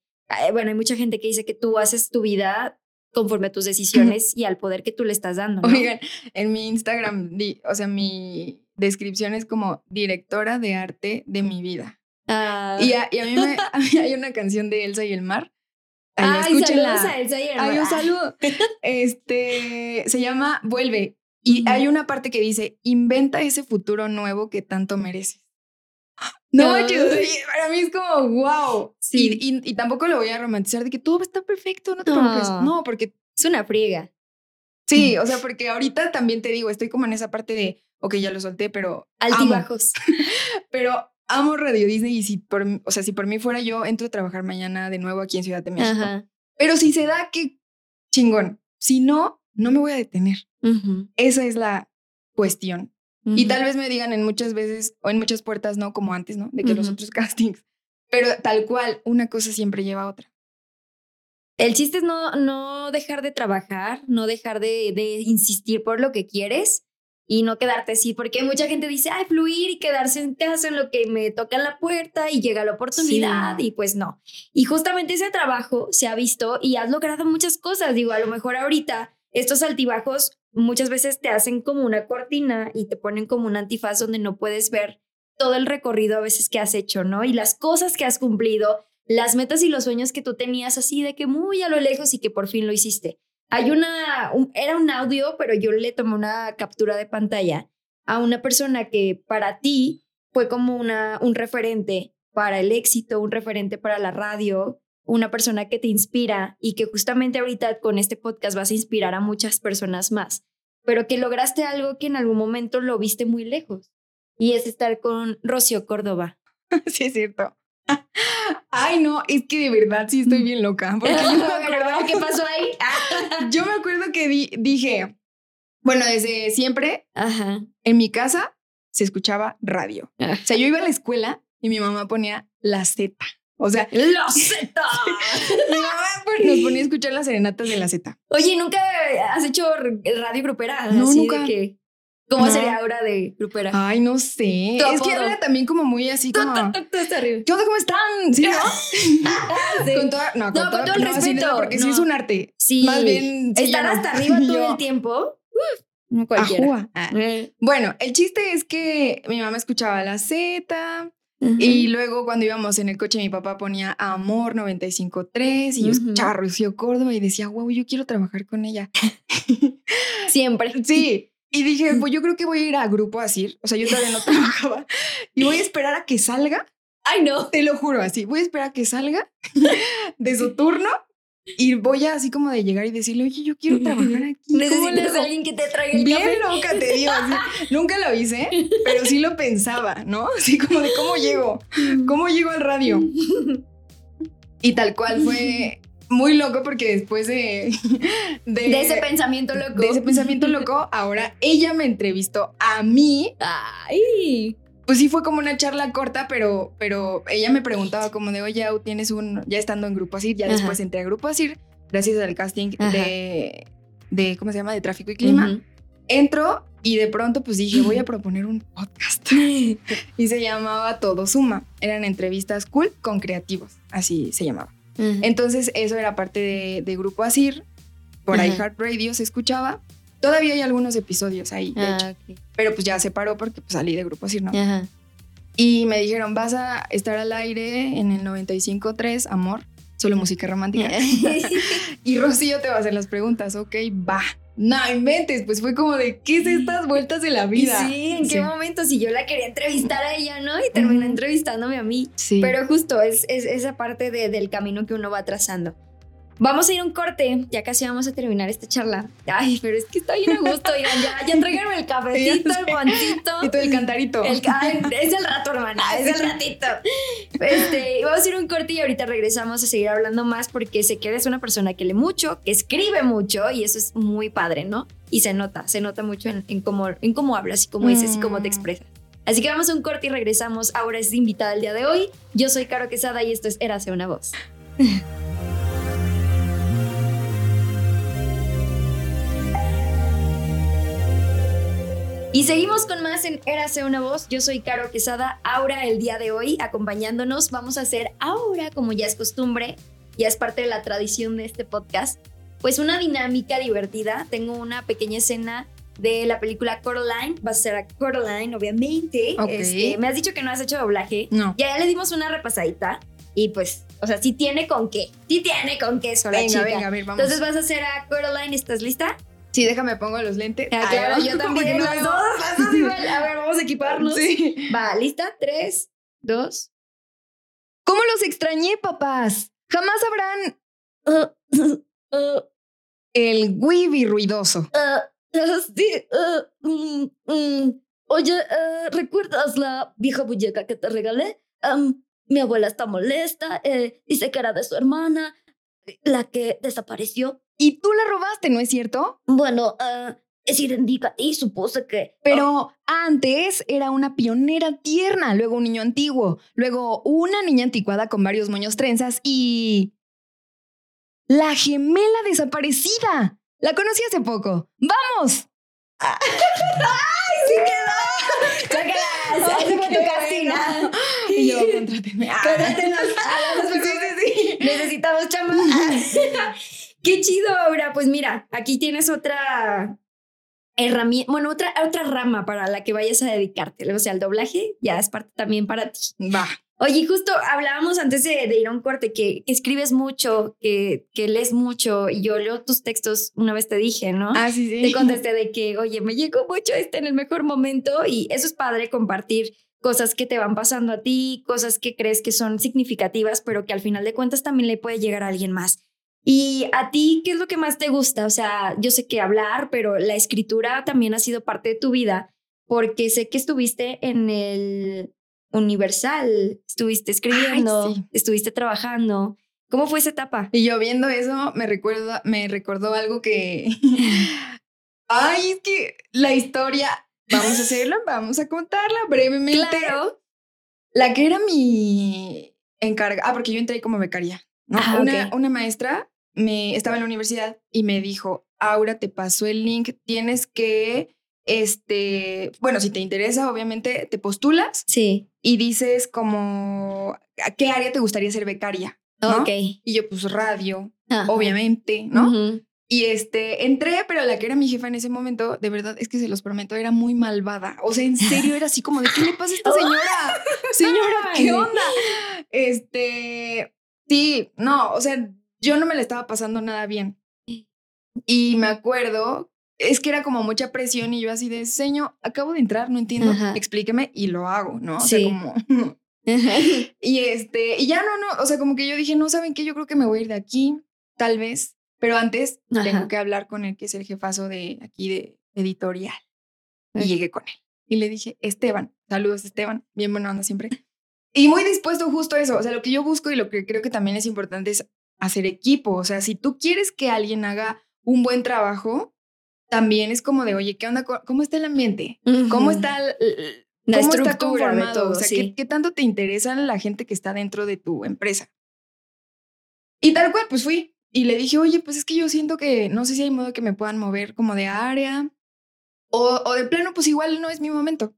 bueno, hay mucha gente que dice que tú haces tu vida conforme a tus decisiones y al poder que tú le estás dando. ¿no? Oigan, en mi Instagram, di- o sea, mi descripción es como directora de arte de mi vida. Ah. Y a, y a mí me, a mí hay una canción de Elsa y el mar. Ahí Ay, escúchenla. saludos a Elsa y el Ay, un mar. saludo. Este se llama Vuelve. Y hay una parte que dice: Inventa ese futuro nuevo que tanto mereces. No, para mí es como wow. Sí. Y, y- y tampoco lo voy a romantizar de que todo está perfecto, no te preocupes. No. No, porque Es una friega. sí, o sea, porque ahorita también te digo, estoy como en esa parte de, ok, ya lo solté, pero amo, Altibajos. pero amo Radio Disney y si por, o sea, si por mí fuera yo, entro a trabajar mañana de nuevo aquí en Ciudad de México. Ajá. Pero si se da, qué chingón. Si no, no me voy a detener. Esa es la cuestión. Y tal vez me digan en muchas veces o en muchas puertas, no como antes, ¿no? De que los otros castings. Pero tal cual, una cosa siempre lleva a otra. El chiste es no, no dejar de trabajar, no dejar de, de insistir por lo que quieres y no quedarte así, porque mucha gente dice, ay, fluir y quedarse en casa en lo que me toca en la puerta y llega la oportunidad Sí. y pues no. Y justamente ese trabajo se ha visto y has logrado muchas cosas. Digo, a lo mejor ahorita estos altibajos muchas veces te hacen como una cortina y te ponen como un antifaz donde no puedes ver todo el recorrido a veces que has hecho, ¿no? Y las cosas que has cumplido, las metas y los sueños que tú tenías así de que muy a lo lejos y que por fin lo hiciste. Hay una, un- era un audio, pero yo le tomé una captura de pantalla a una persona que para ti fue como una, un referente para el éxito, un referente para la radio, una persona que te inspira y que justamente ahorita con este podcast vas a inspirar a muchas personas más, pero que lograste algo que en algún momento lo viste muy lejos y es estar con Rocío Córdoba. sí, es cierto. Ay, no, es que de verdad sí estoy bien loca. Porque yo me acuerdo, ¿Qué pasó ahí? Ah. yo me acuerdo que di- dije, bueno, desde siempre Ajá. en mi casa se escuchaba radio. O sea, yo iba a la escuela y mi mamá ponía la Z. O sea, ¡Lo Z! pues, nos ponía a escuchar las serenatas de la Z. Oye, ¿nunca has hecho radio grupera? No, Así nunca. De que, ¿Cómo No. sería ahora de grupera? Ay, no sé. Es que era también como muy así como. ¿Cómo están? ¿Sí, no? Sí. Con toda, no, con todo el respeto, porque sí es un arte. Sí. Más bien. sí, Estar hasta arriba todo Yo, el tiempo. uf, no cualquiera. Ah. Bueno, el chiste es que mi mamá escuchaba la Z ujú. y luego cuando íbamos en el coche mi papá ponía Amor 95.3 y yo Ujú. escuchaba a Rocío Córdoba y decía, wow, yo quiero trabajar con ella. Siempre. Sí. Y dije, pues yo creo que voy a ir a Grupo Asir. O sea, yo todavía no trabajaba. Y voy a esperar a que salga. Ay, no. Te lo juro así. Voy a esperar a que salga de su turno Y voy a así como de llegar y decirle, oye, yo quiero trabajar aquí. ¿Cómo le Necesitas a alguien que te traiga el Bien café. loca, te digo. así. Nunca lo hice, pero sí lo pensaba, ¿no? Así como de cómo llego, cómo llego al radio. Y tal cual fue muy loco porque después de, de, De ese pensamiento loco. de ese pensamiento loco, ahora ella me entrevistó a mí. Ay. Pues sí fue como una charla corta, pero, pero ella me preguntaba como de, oye, tienes un, ya estando en Grupo Asir, ya Ajá. después entré a Grupo Asir, gracias al casting Ajá. de, de, ¿cómo se llama? De Tráfico y Clima. Ujú. Entro y de pronto pues dije, voy a proponer un podcast. y se llamaba Todo Suma. Eran entrevistas cool con creativos, así se llamaba. Entonces eso era parte de, de Grupo Asir, por Ajá. iHeartRadio se escuchaba. Todavía hay algunos episodios ahí, de hecho. Ah, ok. Pero pues ya se paró porque pues, salí de Grupo Asir, ¿no? Ajá. Y me dijeron, vas a estar al aire en el 95.3, amor, solo música romántica. y Rocío te va a hacer las preguntas, ok, va. No inventes, pues fue como de, ¿qué es estas vueltas de la vida? Sí, ¿en qué Sí. momento? Si yo la quería entrevistar a ella, ¿no? Y terminó Ujú. entrevistándome a mí. Sí. Pero justo es, es esa parte de- del camino que uno va trazando. Vamos a ir a un corte, ya casi vamos a terminar esta charla. Ay, pero es que está bien a gusto, oigan, ya, ya tráiganme el cafecito, el guantito. y todo el cantarito. El ca- ay, es el rato, hermana, es el ratito. Este, vamos a ir a un corte y ahorita regresamos a seguir hablando más porque sé que eres una persona que lee mucho, que escribe mucho y eso es muy padre, ¿no? Y se nota, se nota mucho en, en cómo, en cómo hablas y cómo dices y cómo te Mm. expresas. Así que vamos a un corte y regresamos. Ahora es invitada el día de hoy. Yo soy Caro Quesada y esto es Érase una voz. Y seguimos con más en Érase una voz. Yo soy Caro Quesada. Ahora, el día de hoy, acompañándonos, vamos a hacer ahora, como ya es costumbre, ya es parte de la tradición de este podcast, pues una dinámica divertida. Tengo una pequeña escena de la película Coraline. Va a ser a Coraline, obviamente. Ok. Este, me has dicho que no has hecho doblaje. No. Ya, ya le dimos una repasadita. Y pues, o sea, sí tiene con qué. Sí tiene con queso la Venga, chica. venga, a ver, vamos. Entonces vas a hacer a Coraline. ¿Estás lista? Sí, déjame pongo los lentes. Ah, Ay, claro, yo también. Las dos, las dos igual. A ver, vamos a equiparnos. Sí. Va, ¿lista? Tres, dos. ¿Cómo los extrañé, papás? Jamás habrán Uh, uh, el wibi ruidoso. uh, sí, uh, mm, mm. Oye, eh, ¿recuerdas la vieja muñeca que te regalé? Mi abuela está molesta, eh, dice que era de su hermana, la que desapareció. Y tú la robaste, ¿no es cierto? Bueno, eh, es idéntica y supuse que... Pero antes era una pionera tierna, luego un niño antiguo, luego una niña anticuada con varios moños trenzas y... La gemela desaparecida. La conocí hace poco. ¡Vamos! ¡Sácala! ¡Ese fue tu qué casting! bueno. Y yo, contrátenme. Ah. Contrátenos a las Sí, sí, sí. Necesitamos chamba. Qué chido, Aura. Pues mira, aquí tienes otra herramienta, bueno, otra, otra rama para la que vayas a dedicarte. O sea, el doblaje ya es parte también para ti. Va. Oye, justo hablábamos antes de, de ir a un corte que, que escribes mucho, que, que lees mucho y yo leo tus textos, una vez te dije, ¿no? Ah, sí, sí. te contesté de que, oye, me llegó mucho este en el mejor momento y eso es padre compartir cosas que te van pasando a ti, cosas que crees que son significativas, pero que al final de cuentas también le puede llegar a alguien más. Y a ti, ¿qué es lo que más te gusta? O sea, yo sé que hablar, pero la escritura también ha sido parte de tu vida, porque sé que estuviste en el Universal, estuviste escribiendo, Ay, sí. estuviste trabajando. ¿Cómo fue esa etapa? Y yo viendo eso me recuerda, me recordó algo que. Ay, es que la historia. Vamos a hacerla, vamos a contarla brevemente. Claro. La que era mi encarga. Ah, porque yo entré como becaria. ¿no? Ah, una, una maestra me estaba en la universidad y me dijo: Aura, te paso el link. Tienes que. Este, bueno, si te interesa, obviamente te postulas Sí. y dices como a qué área te gustaría ser becaria. ¿no? Ok. Y yo, pues radio, Ajá. obviamente, ¿no? Y este, entré, pero la que era mi jefa en ese momento, de verdad, es que se los prometo, era muy malvada. O sea, en serio, era así como de, ¿qué le pasa a esta señora? Señora, ¿qué onda? Este, sí, no, o sea, yo no me la estaba pasando nada bien. Y me acuerdo, es que era como mucha presión y yo así de, señor, acabo de entrar, no entiendo, Ajá. explíqueme y lo hago, ¿no? O Sí. sea, como... Y este, y ya no, no, o sea, como que yo dije, no, ¿saben qué? Yo creo que me voy a ir de aquí. tal vez, pero antes Ajá. tengo que hablar con el que es el jefazo de aquí de editorial. Y llegué con él. Y le dije, Esteban, saludos Esteban, bien buena onda siempre. Y muy dispuesto justo a eso. O sea, lo que yo busco y lo que creo que también es importante es hacer equipo. O sea, si tú quieres que alguien haga un buen trabajo, también es como de, oye, ¿qué onda? ¿Cómo está el ambiente? ¿Cómo está el- La cómo está estructura de conformado? todo, o sea, sí. ¿qué, qué tanto te interesa la gente que está dentro de tu empresa? Y tal cual, pues fui. Y le dije, oye, pues es que yo siento que no sé si hay modo que me puedan mover como de área. O, o de plano, pues igual no es mi momento.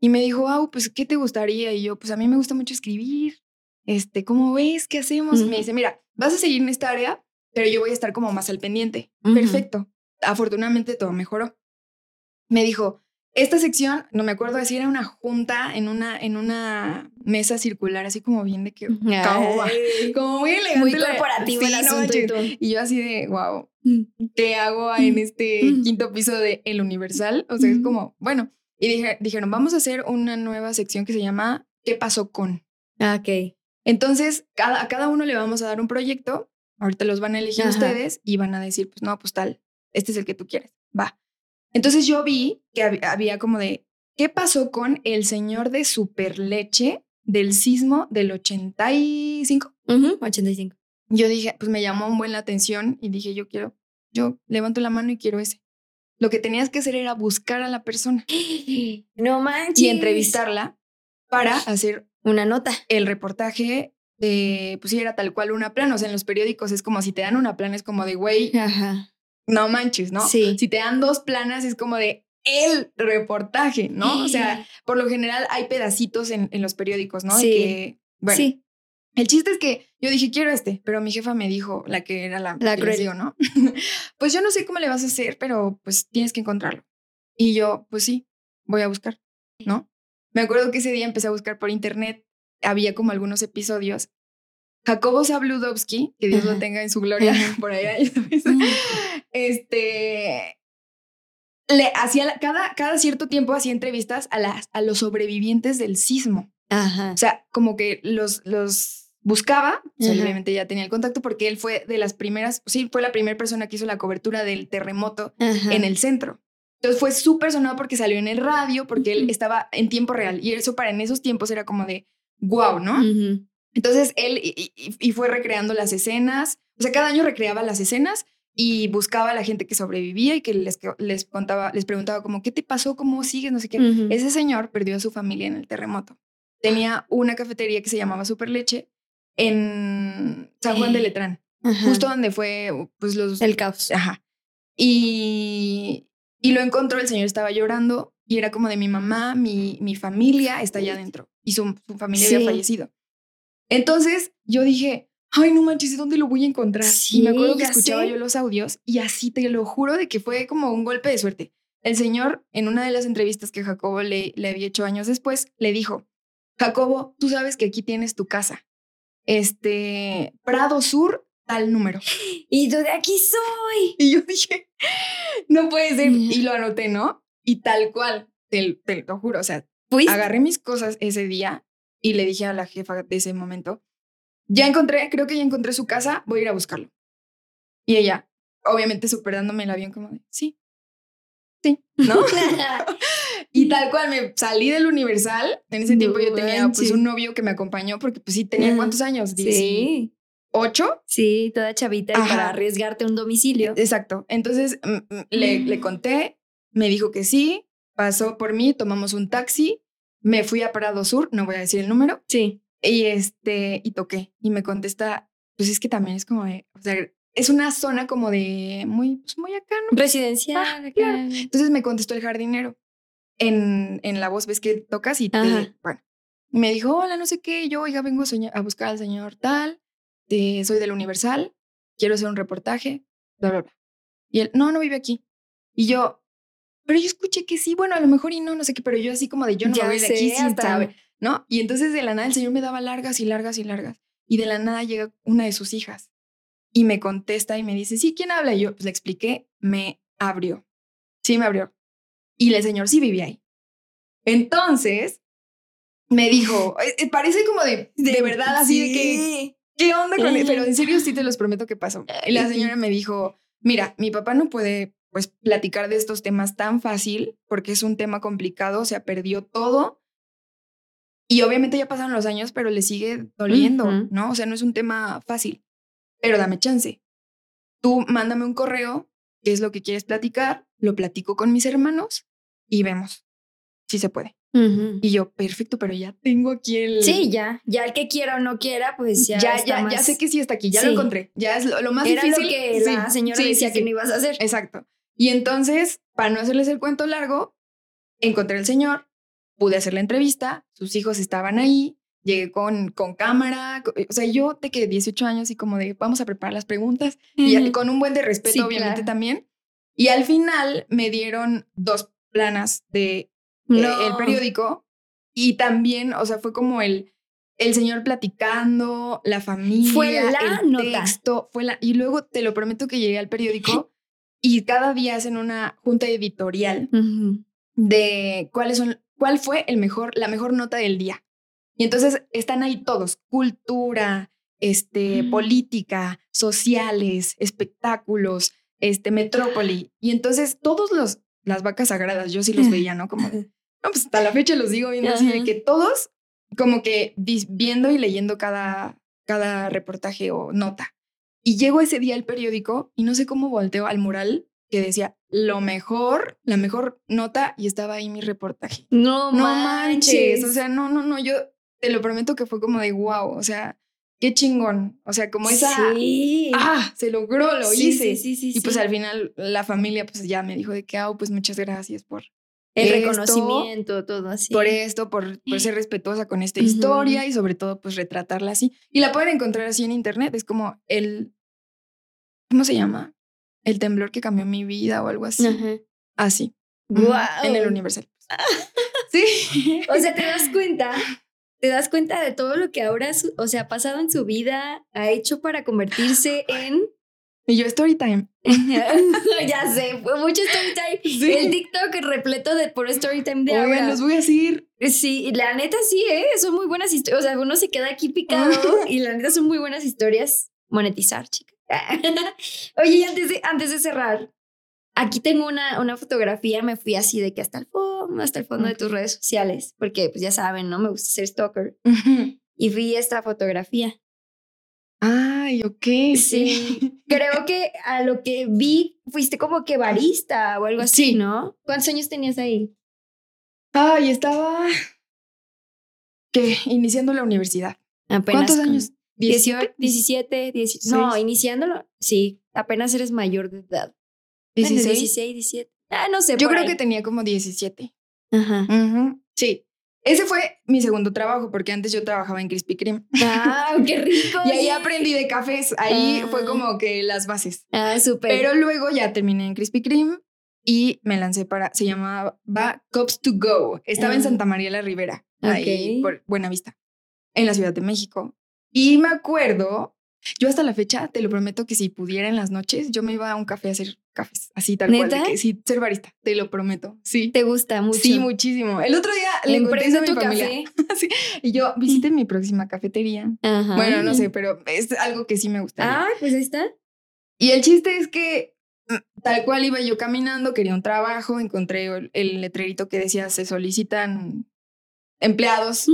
Y me dijo, wow, pues, ¿qué te gustaría? Y yo, pues a mí me gusta mucho escribir. Este, ¿cómo ves? ¿Qué hacemos? Y me dice, mira, vas a seguir en esta área, pero yo voy a estar como más al pendiente. Ujú. Perfecto. Afortunadamente todo mejoró. Me dijo, esta sección, no me acuerdo si era una junta en una, en una mesa circular, así como bien de que caoba. Como muy elegante. Muy la- corporativo el Sí, no asunto y todo. Y yo así de, wow, Mm. ¿qué hago en este Mm. quinto piso de El Universal? O sea, es como, bueno. Y dije, dijeron, vamos a hacer una nueva sección que se llama ¿Qué pasó con? Ah, Ok. Entonces, cada, a cada uno le vamos a dar un proyecto. Ahorita los van a elegir Ajá. ustedes y van a decir, pues no, pues tal, este es el que tú quieres. Va. Entonces yo vi que hab- había como de, ¿qué pasó con el señor de Superleche del sismo del 85? Ujú, 85. Yo dije, pues me llamó un buen la atención y dije, yo quiero, yo levanto la mano y quiero ese. Lo que tenías que hacer era buscar a la persona No manches. y entrevistarla para hacer Una nota. el reportaje de, pues sí, era tal cual una plana. O sea, en los periódicos es como si te dan una plana, es como de, güey, Ajá. no manches, ¿no? Sí. Si te dan dos planas, es como de el reportaje, ¿no? O sea, por lo general hay pedacitos en, en los periódicos, ¿no? Sí. que, bueno, sí. el chiste es que yo dije, quiero este, pero mi jefa me dijo, la que era la, La digo, ¿no? pues yo no sé cómo le vas a hacer, pero pues tienes que encontrarlo. Y yo, pues sí, voy a buscar, ¿no? Me acuerdo que ese día empecé a buscar por internet, había como algunos episodios. Jacobo Zabludovsky, que Dios lo tenga en su gloria, por allá, sabes, este, le hacía cada, cada cierto tiempo hacía entrevistas a, las, a los sobrevivientes del sismo. Ajá. O sea, como que los, los buscaba, o sea, Ajá. obviamente ya tenía el contacto porque él fue de las primeras, sí, fue la primera persona que hizo la cobertura del terremoto Ajá. en el centro. Entonces fue súper sonado porque salió en el radio, porque él estaba en tiempo real y eso para en esos tiempos era como de wow, ¿no? Ujú. Entonces él y, y- y fue recreando las escenas, o sea, cada año recreaba las escenas y buscaba a la gente que sobrevivía y que les, les contaba, les preguntaba como, ¿qué te pasó? ¿Cómo sigues? No sé qué. Ujú. Ese señor perdió a su familia en el terremoto. Tenía una cafetería que se llamaba Superleche en San Juan de Letrán, Ajá. justo donde fue, pues los... el caos. Ajá. Y, y lo encontró, el señor estaba llorando y era como de mi mamá, mi, mi familia está allá adentro y su, su familia Sí. había fallecido. Entonces yo dije, ay, no manches, ¿de dónde lo voy a encontrar? Sí, y me acuerdo que escuchaba sé. yo los audios y así te lo juro de que fue como un golpe de suerte. El señor, en una de las entrevistas que Jacobo le, le había hecho años después, le dijo, Jacobo, tú sabes que aquí tienes tu casa. Este, Prado Sur, tal número. Y yo de aquí soy. Y yo dije, no puede ser. Y lo anoté, ¿no? Y tal cual, te, te lo juro. O sea, Fuiste. agarré mis cosas ese día y le dije a la jefa de ese momento, ya encontré, creo que ya encontré su casa, voy a ir a buscarlo. Y ella, obviamente superándome el avión como de, sí, sí, ¿no? y tal cual me salí del Universal. En ese No tiempo yo tenía pues un novio que me acompañó porque pues sí, tenía Ajá. cuántos años, Sí. 18. Sí, toda chavita y para arriesgarte un domicilio. Exacto. Entonces mm, mm, le, le conté, me dijo que sí, pasó por mí, tomamos un taxi, me fui a Prado Sur, no voy a decir el número, Sí. y este, y toqué. Y me contesta, pues es que también es como de, o sea, es una zona como de muy, pues muy acá, ¿no? Residencial. Ah, acá. claro. Entonces me contestó el jardinero en, en la voz, ves que tocas y te, bueno, me dijo, hola, no sé qué, yo, oiga, vengo a, soñar- a buscar al señor tal, de, soy del Universal, quiero hacer un reportaje, bla, bla, bla. Y él, no, no vive aquí. Y yo, pero yo escuché que sí, bueno, a lo mejor y no, no sé qué, pero yo así como de, yo no Ya voy de aquí sin saber, ¿no? Y entonces de la nada el señor me daba largas y largas y largas. Y de la nada llega una de sus hijas y me contesta y me dice, sí, ¿quién habla? Y yo pues, le expliqué, me abrió. Sí, me abrió. Y el señor sí vivía ahí. Entonces me dijo, eh, eh, parece como de, de verdad, así de que, Sí. ¿Qué onda con eso? Pero en serio sí te los prometo que pasó. Y la señora me dijo, mira, mi papá no puede pues platicar de estos temas tan fácil porque es un tema complicado, o sea, perdió todo. Y obviamente ya pasaron los años, pero le sigue doliendo. ¿no? O sea, no es un tema fácil. Pero dame chance. Tú mándame un correo, qué es lo que quieres platicar, lo platico con mis hermanos y vemos si se puede. Ujú. Y yo, perfecto, pero ya tengo aquí el... Sí, ya, ya el que quiera o no quiera, pues ya. ya, está ya, ya más- sé que sí está aquí, ya Sí. lo encontré. Ya es lo, lo más Era difícil. lo que Sí, la señora sí, decía sí, que sí. no ibas a hacer. Exacto. Y entonces, para no hacerles el cuento largo, encontré al señor, pude hacer la entrevista, sus hijos estaban ahí, llegué con, con cámara, o sea, yo de que 18 años y como de vamos a preparar las preguntas, y Ujú. con un buen de respeto, Sí, obviamente claro. también. Y al final me dieron dos planas de eh, No. el periódico y también, o sea, fue como el, el señor platicando, la familia, Fue la el nota. texto, fue la, y luego te lo prometo que llegué al periódico y cada día hacen una junta editorial de cuáles son, cuál fue el mejor, la mejor nota del día. Y entonces están ahí todos, cultura, este, Mm. política, sociales, espectáculos, este, metrópoli. Y entonces todos los, las vacas sagradas, yo sí los veía, ¿no? Como, no, pues hasta la fecha los digo viendo así, de que todos como que viendo y leyendo cada, cada reportaje o nota. Y llego ese día al periódico y no sé cómo volteo al mural que decía lo mejor, la mejor nota y estaba ahí mi reportaje. No, No manches. manches, o sea, no, no, no, yo te lo prometo que fue como de wow, o sea, qué chingón, o sea, como esa, Sí. ah, se logró, lo Sí, hice. Sí, sí, sí, y pues al final la familia pues ya me dijo de que, ah, pues muchas gracias por El esto, reconocimiento, todo así. por esto, por, por ser respetuosa con esta historia y sobre todo pues retratarla así. Y la pueden encontrar así en internet, es como el, ¿cómo se llama? El temblor que cambió mi vida o algo así. Así. Guau. En el Universal. sí. O sea, te das cuenta, te das cuenta de todo lo que ahora, su- o sea, ha pasado en su vida, ha hecho para convertirse en. Y yo, story time. ya sé, fue mucho story time. Sí. El TikTok repleto de puro story time de Oigan, ahora. los voy a decir. Sí, la neta sí, ¿eh? Son muy buenas historias. O sea, uno se queda aquí picado y la neta son muy buenas historias. Monetizar, chica. Oye, y antes de, antes de cerrar, aquí tengo una, una fotografía. Me fui así de que hasta el fondo, hasta el fondo de tus redes sociales, porque pues ya saben, ¿no? Me gusta ser stalker. Y vi esta fotografía. Ay, ok. Sí. Creo que a lo que vi fuiste como que barista o algo así, Sí. ¿no? ¿Cuántos años tenías ahí? Ay, estaba. ¿Qué? Iniciando la universidad. Apenas ¿Cuántos años? 18, 17, 18. No, iniciándolo. Sí, apenas eres mayor de edad. Bueno, 16. 16, 17. Ah, no sé. Yo creo ahí. que tenía como 17. Ajá. Ujú, Sí. Ese fue mi segundo trabajo, porque antes yo trabajaba en Krispy Kreme. Ah, qué rico. Y ahí aprendí de cafés. Ahí Ah. fue como que las bases. Ah, súper. Pero luego ya terminé en Krispy Kreme y me lancé para. Se llamaba Cops to Go. Estaba en Ah. Santa María la Ribera, ahí por Buenavista, en la Ciudad de México. Y me acuerdo, yo hasta la fecha, te lo prometo que si pudiera en las noches, yo me iba a un café a hacer cafés, así tal cual. ¿Neta? que sí, ser barista, te lo prometo. Sí. te gusta mucho. Sí, muchísimo. El otro día le conté a mi tu familia. café. Sí, Y yo, visite mi próxima cafetería. Ajá. Bueno, no sé, pero es algo que sí me gustaría. Ah, pues ahí está. Y el chiste es que mm, tal cual iba yo caminando, quería un trabajo, encontré el, el letrerito que decía se solicitan empleados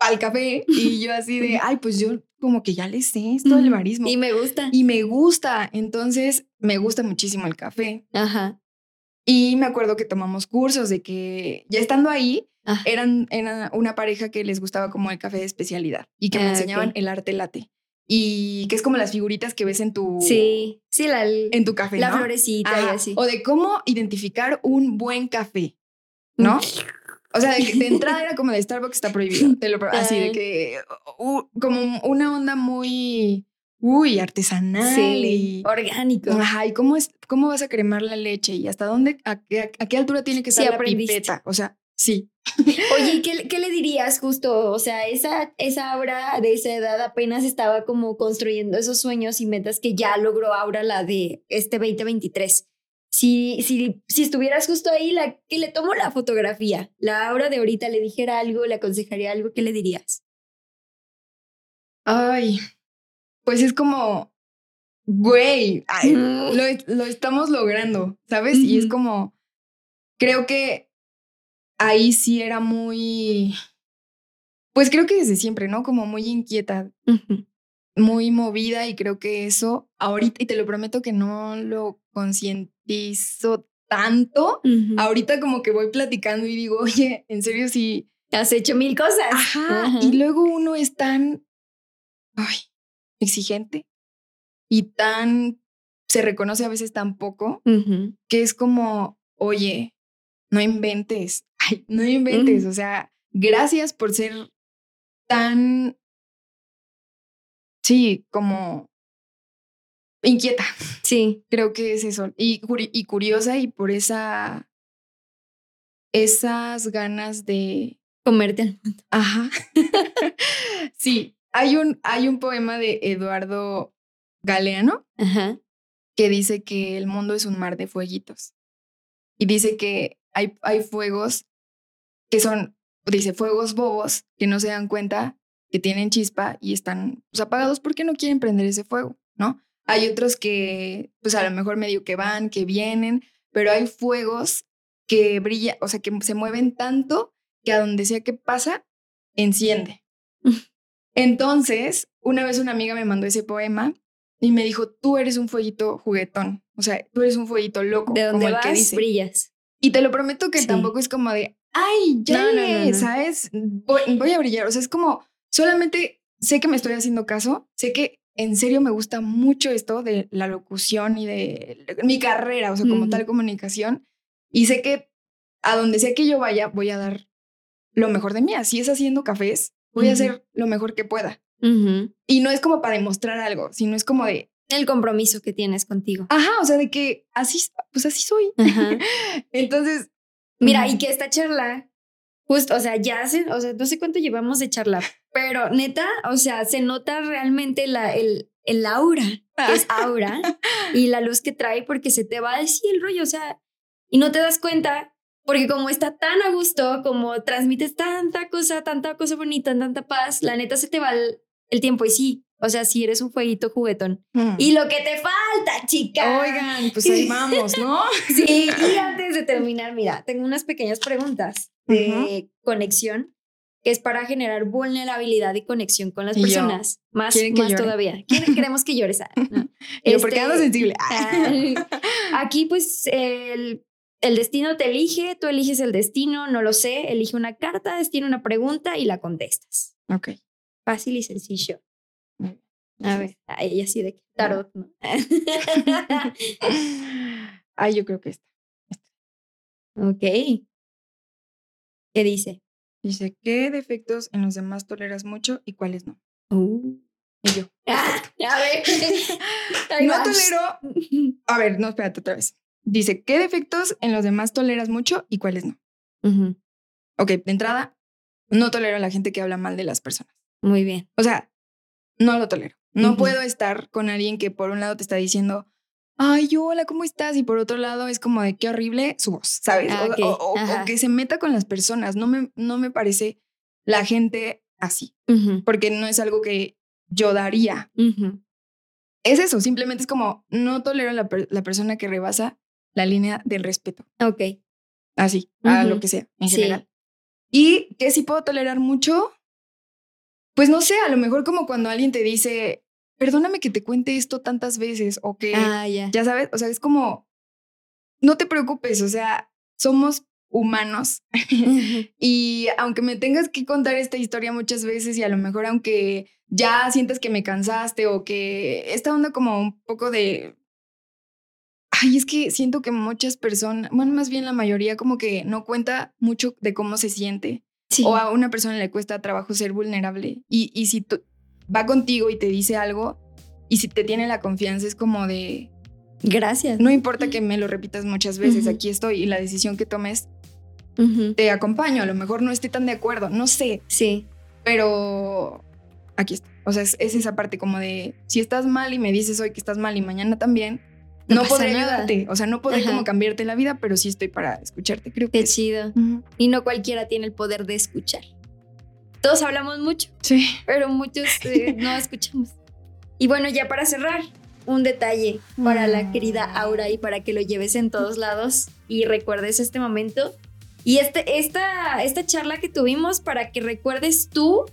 al café y yo así de, ay, pues yo como que ya le sé esto del barismo. Y me gusta. Y me gusta, entonces me gusta muchísimo el café. Ajá. Y me acuerdo que tomamos cursos de que ya estando ahí, Ah. eran, era una pareja que les gustaba como el café de especialidad y que me Ah, enseñaban el arte latte. Y que es como las figuritas que ves en tu, Sí, sí, la, en tu café. la ¿no? florecita y así. O de cómo identificar un buen café, ¿no? O sea, de, que de entrada era como de Starbucks está prohibido. Te lo, pro- así de que, uh, como una onda muy, uy, artesanal. Sí, Y, orgánico. ajá, y cómo, es, cómo vas a cremar la leche y hasta dónde, a, qué- a qué altura tiene que Sí, estar la aprendiste. pipeta. O sea, sí. Oye, ¿y qué, qué le dirías justo? O sea, esa, esa Aura de esa edad apenas estaba como construyendo esos sueños y metas que ya logró Aura la de este 2023. Si, si, si estuvieras justo ahí, la que le tomó la fotografía, la Aura de ahorita le dijera algo, le aconsejaría algo, ¿qué le dirías? Ay, pues es como, güey, ay, Mm. lo, lo estamos logrando, ¿sabes? Y es como, creo que ahí sí era muy, pues creo que desde siempre, ¿no? Como muy inquieta, muy movida y creo que eso ahorita, y te lo prometo que no lo concientizo tanto. Ahorita como que voy platicando y digo, oye, en serio sí. Has hecho mil cosas. Ajá. Ajá. Y luego uno es tan, ay, exigente y tan, se reconoce a veces tan poco que es como, oye, no inventes, ay, no inventes, o sea, gracias por ser tan, sí, como inquieta, Sí. creo que es eso, y, y curiosa y por esa, esas ganas de, Comerte al ajá, sí, hay un, hay un poema de Eduardo Galeano Ajá. que dice que el mundo es un mar de fueguitos. Y dice que hay, hay fuegos que son, dice, fuegos bobos que no se dan cuenta que tienen chispa y están pues, apagados porque no quieren prender ese fuego, ¿no? Hay otros que, pues a lo mejor medio que van, que vienen, pero hay fuegos que brillan, o sea, que se mueven tanto que a donde sea que pasa, enciende. Entonces, una vez una amiga me mandó ese poema y me dijo, tú eres un fueguito juguetón, o sea, tú eres un fueguito loco, De como donde el vas, que dice. brillas. Y te lo prometo que Sí. tampoco es como de, ay, ya, No, no, no, llegué", no. ¿sabes? Voy, voy a brillar, o sea, es como, solamente sé que me estoy haciendo caso, sé que en serio me gusta mucho esto de la locución y de mi carrera, o sea, como tal comunicación, y sé que a donde sea que yo vaya, voy a dar lo mejor de mí, así es haciendo cafés, voy a hacer lo mejor que pueda. Y no es como para demostrar algo, sino es como de, El compromiso que tienes contigo. ajá, o sea, de que así, pues así soy. Entonces, Mira, ujú. y que esta charla, justo, o sea, ya hace, o sea, no sé cuánto llevamos de charla, pero neta, o sea, se nota realmente la, el, el aura, que es aura, y la luz que trae, porque se te va así el rollo, o sea, y no te das cuenta, porque como está tan a gusto, como transmites tanta cosa, tanta cosa bonita, tanta paz, la neta se te va el, el tiempo, y sí, o sea, sí eres un fueguito juguetón. Mm. Y lo que te falta, chica. Oigan, pues ahí vamos, ¿no? Sí, y antes de terminar, mira, tengo unas pequeñas preguntas de conexión que es para generar vulnerabilidad y conexión con las Y yo, personas. Más, ¿quieren que más todavía. Queremos que llores. ah, ¿no? Yo, porque Este, ando sensible. ay, Aquí, pues, el, el destino te elige, tú eliges el destino, no lo sé, elige una carta, destino una pregunta y la contestas. ok. Fácil y sencillo. A ver, ay, ella sí de tarot, ¿no? Ay, yo creo que esta. ok. ¿Qué dice? Dice, ¿qué defectos en los demás toleras mucho y cuáles no? Uh. Y yo. Ah, a ver. No tolero. A ver, no, espérate otra vez. Dice, ¿qué defectos en los demás toleras mucho y cuáles no? Ujú, Ok, de entrada, no tolero a la gente que habla mal de las personas. Muy bien. O sea, no lo tolero. No puedo estar con alguien que por un lado te está diciendo, ay, hola, ¿cómo estás? Y por otro lado es como de qué horrible su voz, ¿sabes? Ah, O- ok, o, o- o ajá. que se meta con las personas. No me, no me parece la gente así, porque no es algo que yo daría. Es eso, simplemente es como, no tolero a la, per- la persona que rebasa la línea del respeto. Ok. Así, a lo que sea, en Sí. general. Y que si puedo tolerar mucho, pues no sé, a lo mejor como cuando alguien te dice, perdóname que te cuente esto tantas veces o que, Ah, ya. ya sabes, o sea, es como, no te preocupes, o sea, somos humanos y aunque me tengas que contar esta historia muchas veces y a lo mejor aunque ya sientas que me cansaste o que esta onda como un poco de... Ay, es que siento que muchas personas, bueno, más bien la mayoría como que no cuenta mucho de cómo se siente Sí. o a una persona le cuesta trabajo ser vulnerable y, y si tú- va contigo y te dice algo y si te tiene la confianza es como de, Gracias. no importa que me lo repitas muchas veces, aquí estoy y la decisión que tomes te acompaño, a lo mejor no esté tan de acuerdo, no sé, Sí. pero aquí está. O sea, es, es esa parte como de, si estás mal y me dices hoy que estás mal y mañana también, No no, podré nada. ayudarte. O sea, no podré Ajá. como cambiarte la vida, pero sí estoy para escucharte, creo que Qué chido. Y no cualquiera tiene el poder de escuchar. Todos hablamos mucho, Sí. pero muchos eh, no escuchamos. Y bueno, ya para cerrar, un detalle para la querida Aura y para que lo lleves en todos lados y recuerdes este momento. Y este, esta, esta charla que tuvimos para que recuerdes tú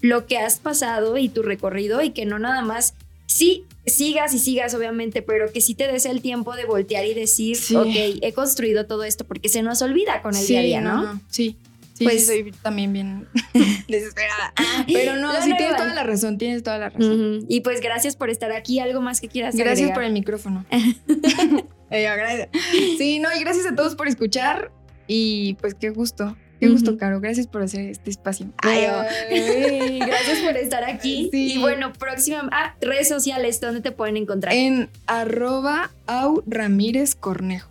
lo que has pasado y tu recorrido y que no nada más, sí, sigas y sigas obviamente, pero que sí te des el tiempo de voltear y decir, Sí. ok, he construido todo esto porque se nos olvida con el Sí, día a día, ¿no? Sí. Sí, Pues- sí, soy también bien desesperada. Pero no, No, sí no, tienes no. toda la razón, tienes toda la razón. Y pues gracias por estar aquí. ¿Algo más que quieras Gracias agregar? por el micrófono. Eh, agradece- sí, no, y gracias a todos por escuchar. Y pues qué gusto, qué gusto. Caro. Gracias por hacer este espacio. Ay. Ay, gracias por estar aquí. Sí. Y bueno, próxima. Ah, redes sociales, ¿dónde te pueden encontrar? En arroba au Ramírez Cornejo.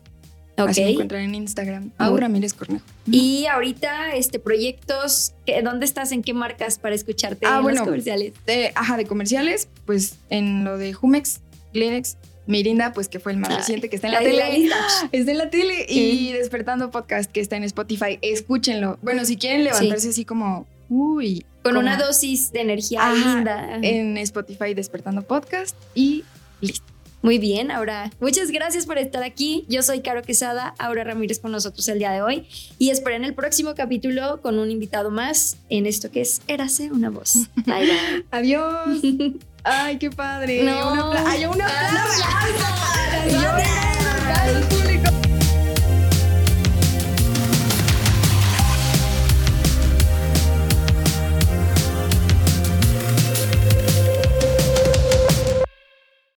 Así me encuentran en Instagram. Au Ramírez Cornejo. Y ahorita, este, proyectos, ¿qué- ¿dónde estás? ¿En qué marcas para escucharte Ah, en bueno. los comerciales? De, ajá, de comerciales, pues en lo de Jumex, Kleenex, Mirinda, pues que fue el más Ay, reciente que está en la la de la tele. Está en la tele y Despertando Podcast que está en Spotify. Escúchenlo. Bueno, si quieren levantarse así como, uy, Con como una dosis de energía Ajá, linda. en Spotify Despertando Podcast y listo. Muy bien, Aura. Muchas gracias por estar aquí. Yo soy Caro Quesada, Aura Ramírez con nosotros el día de hoy. Y esperen el próximo capítulo con un invitado más en esto que es Érase una voz. Bye, bye. Adiós. Ay, qué padre. No. Una plaza!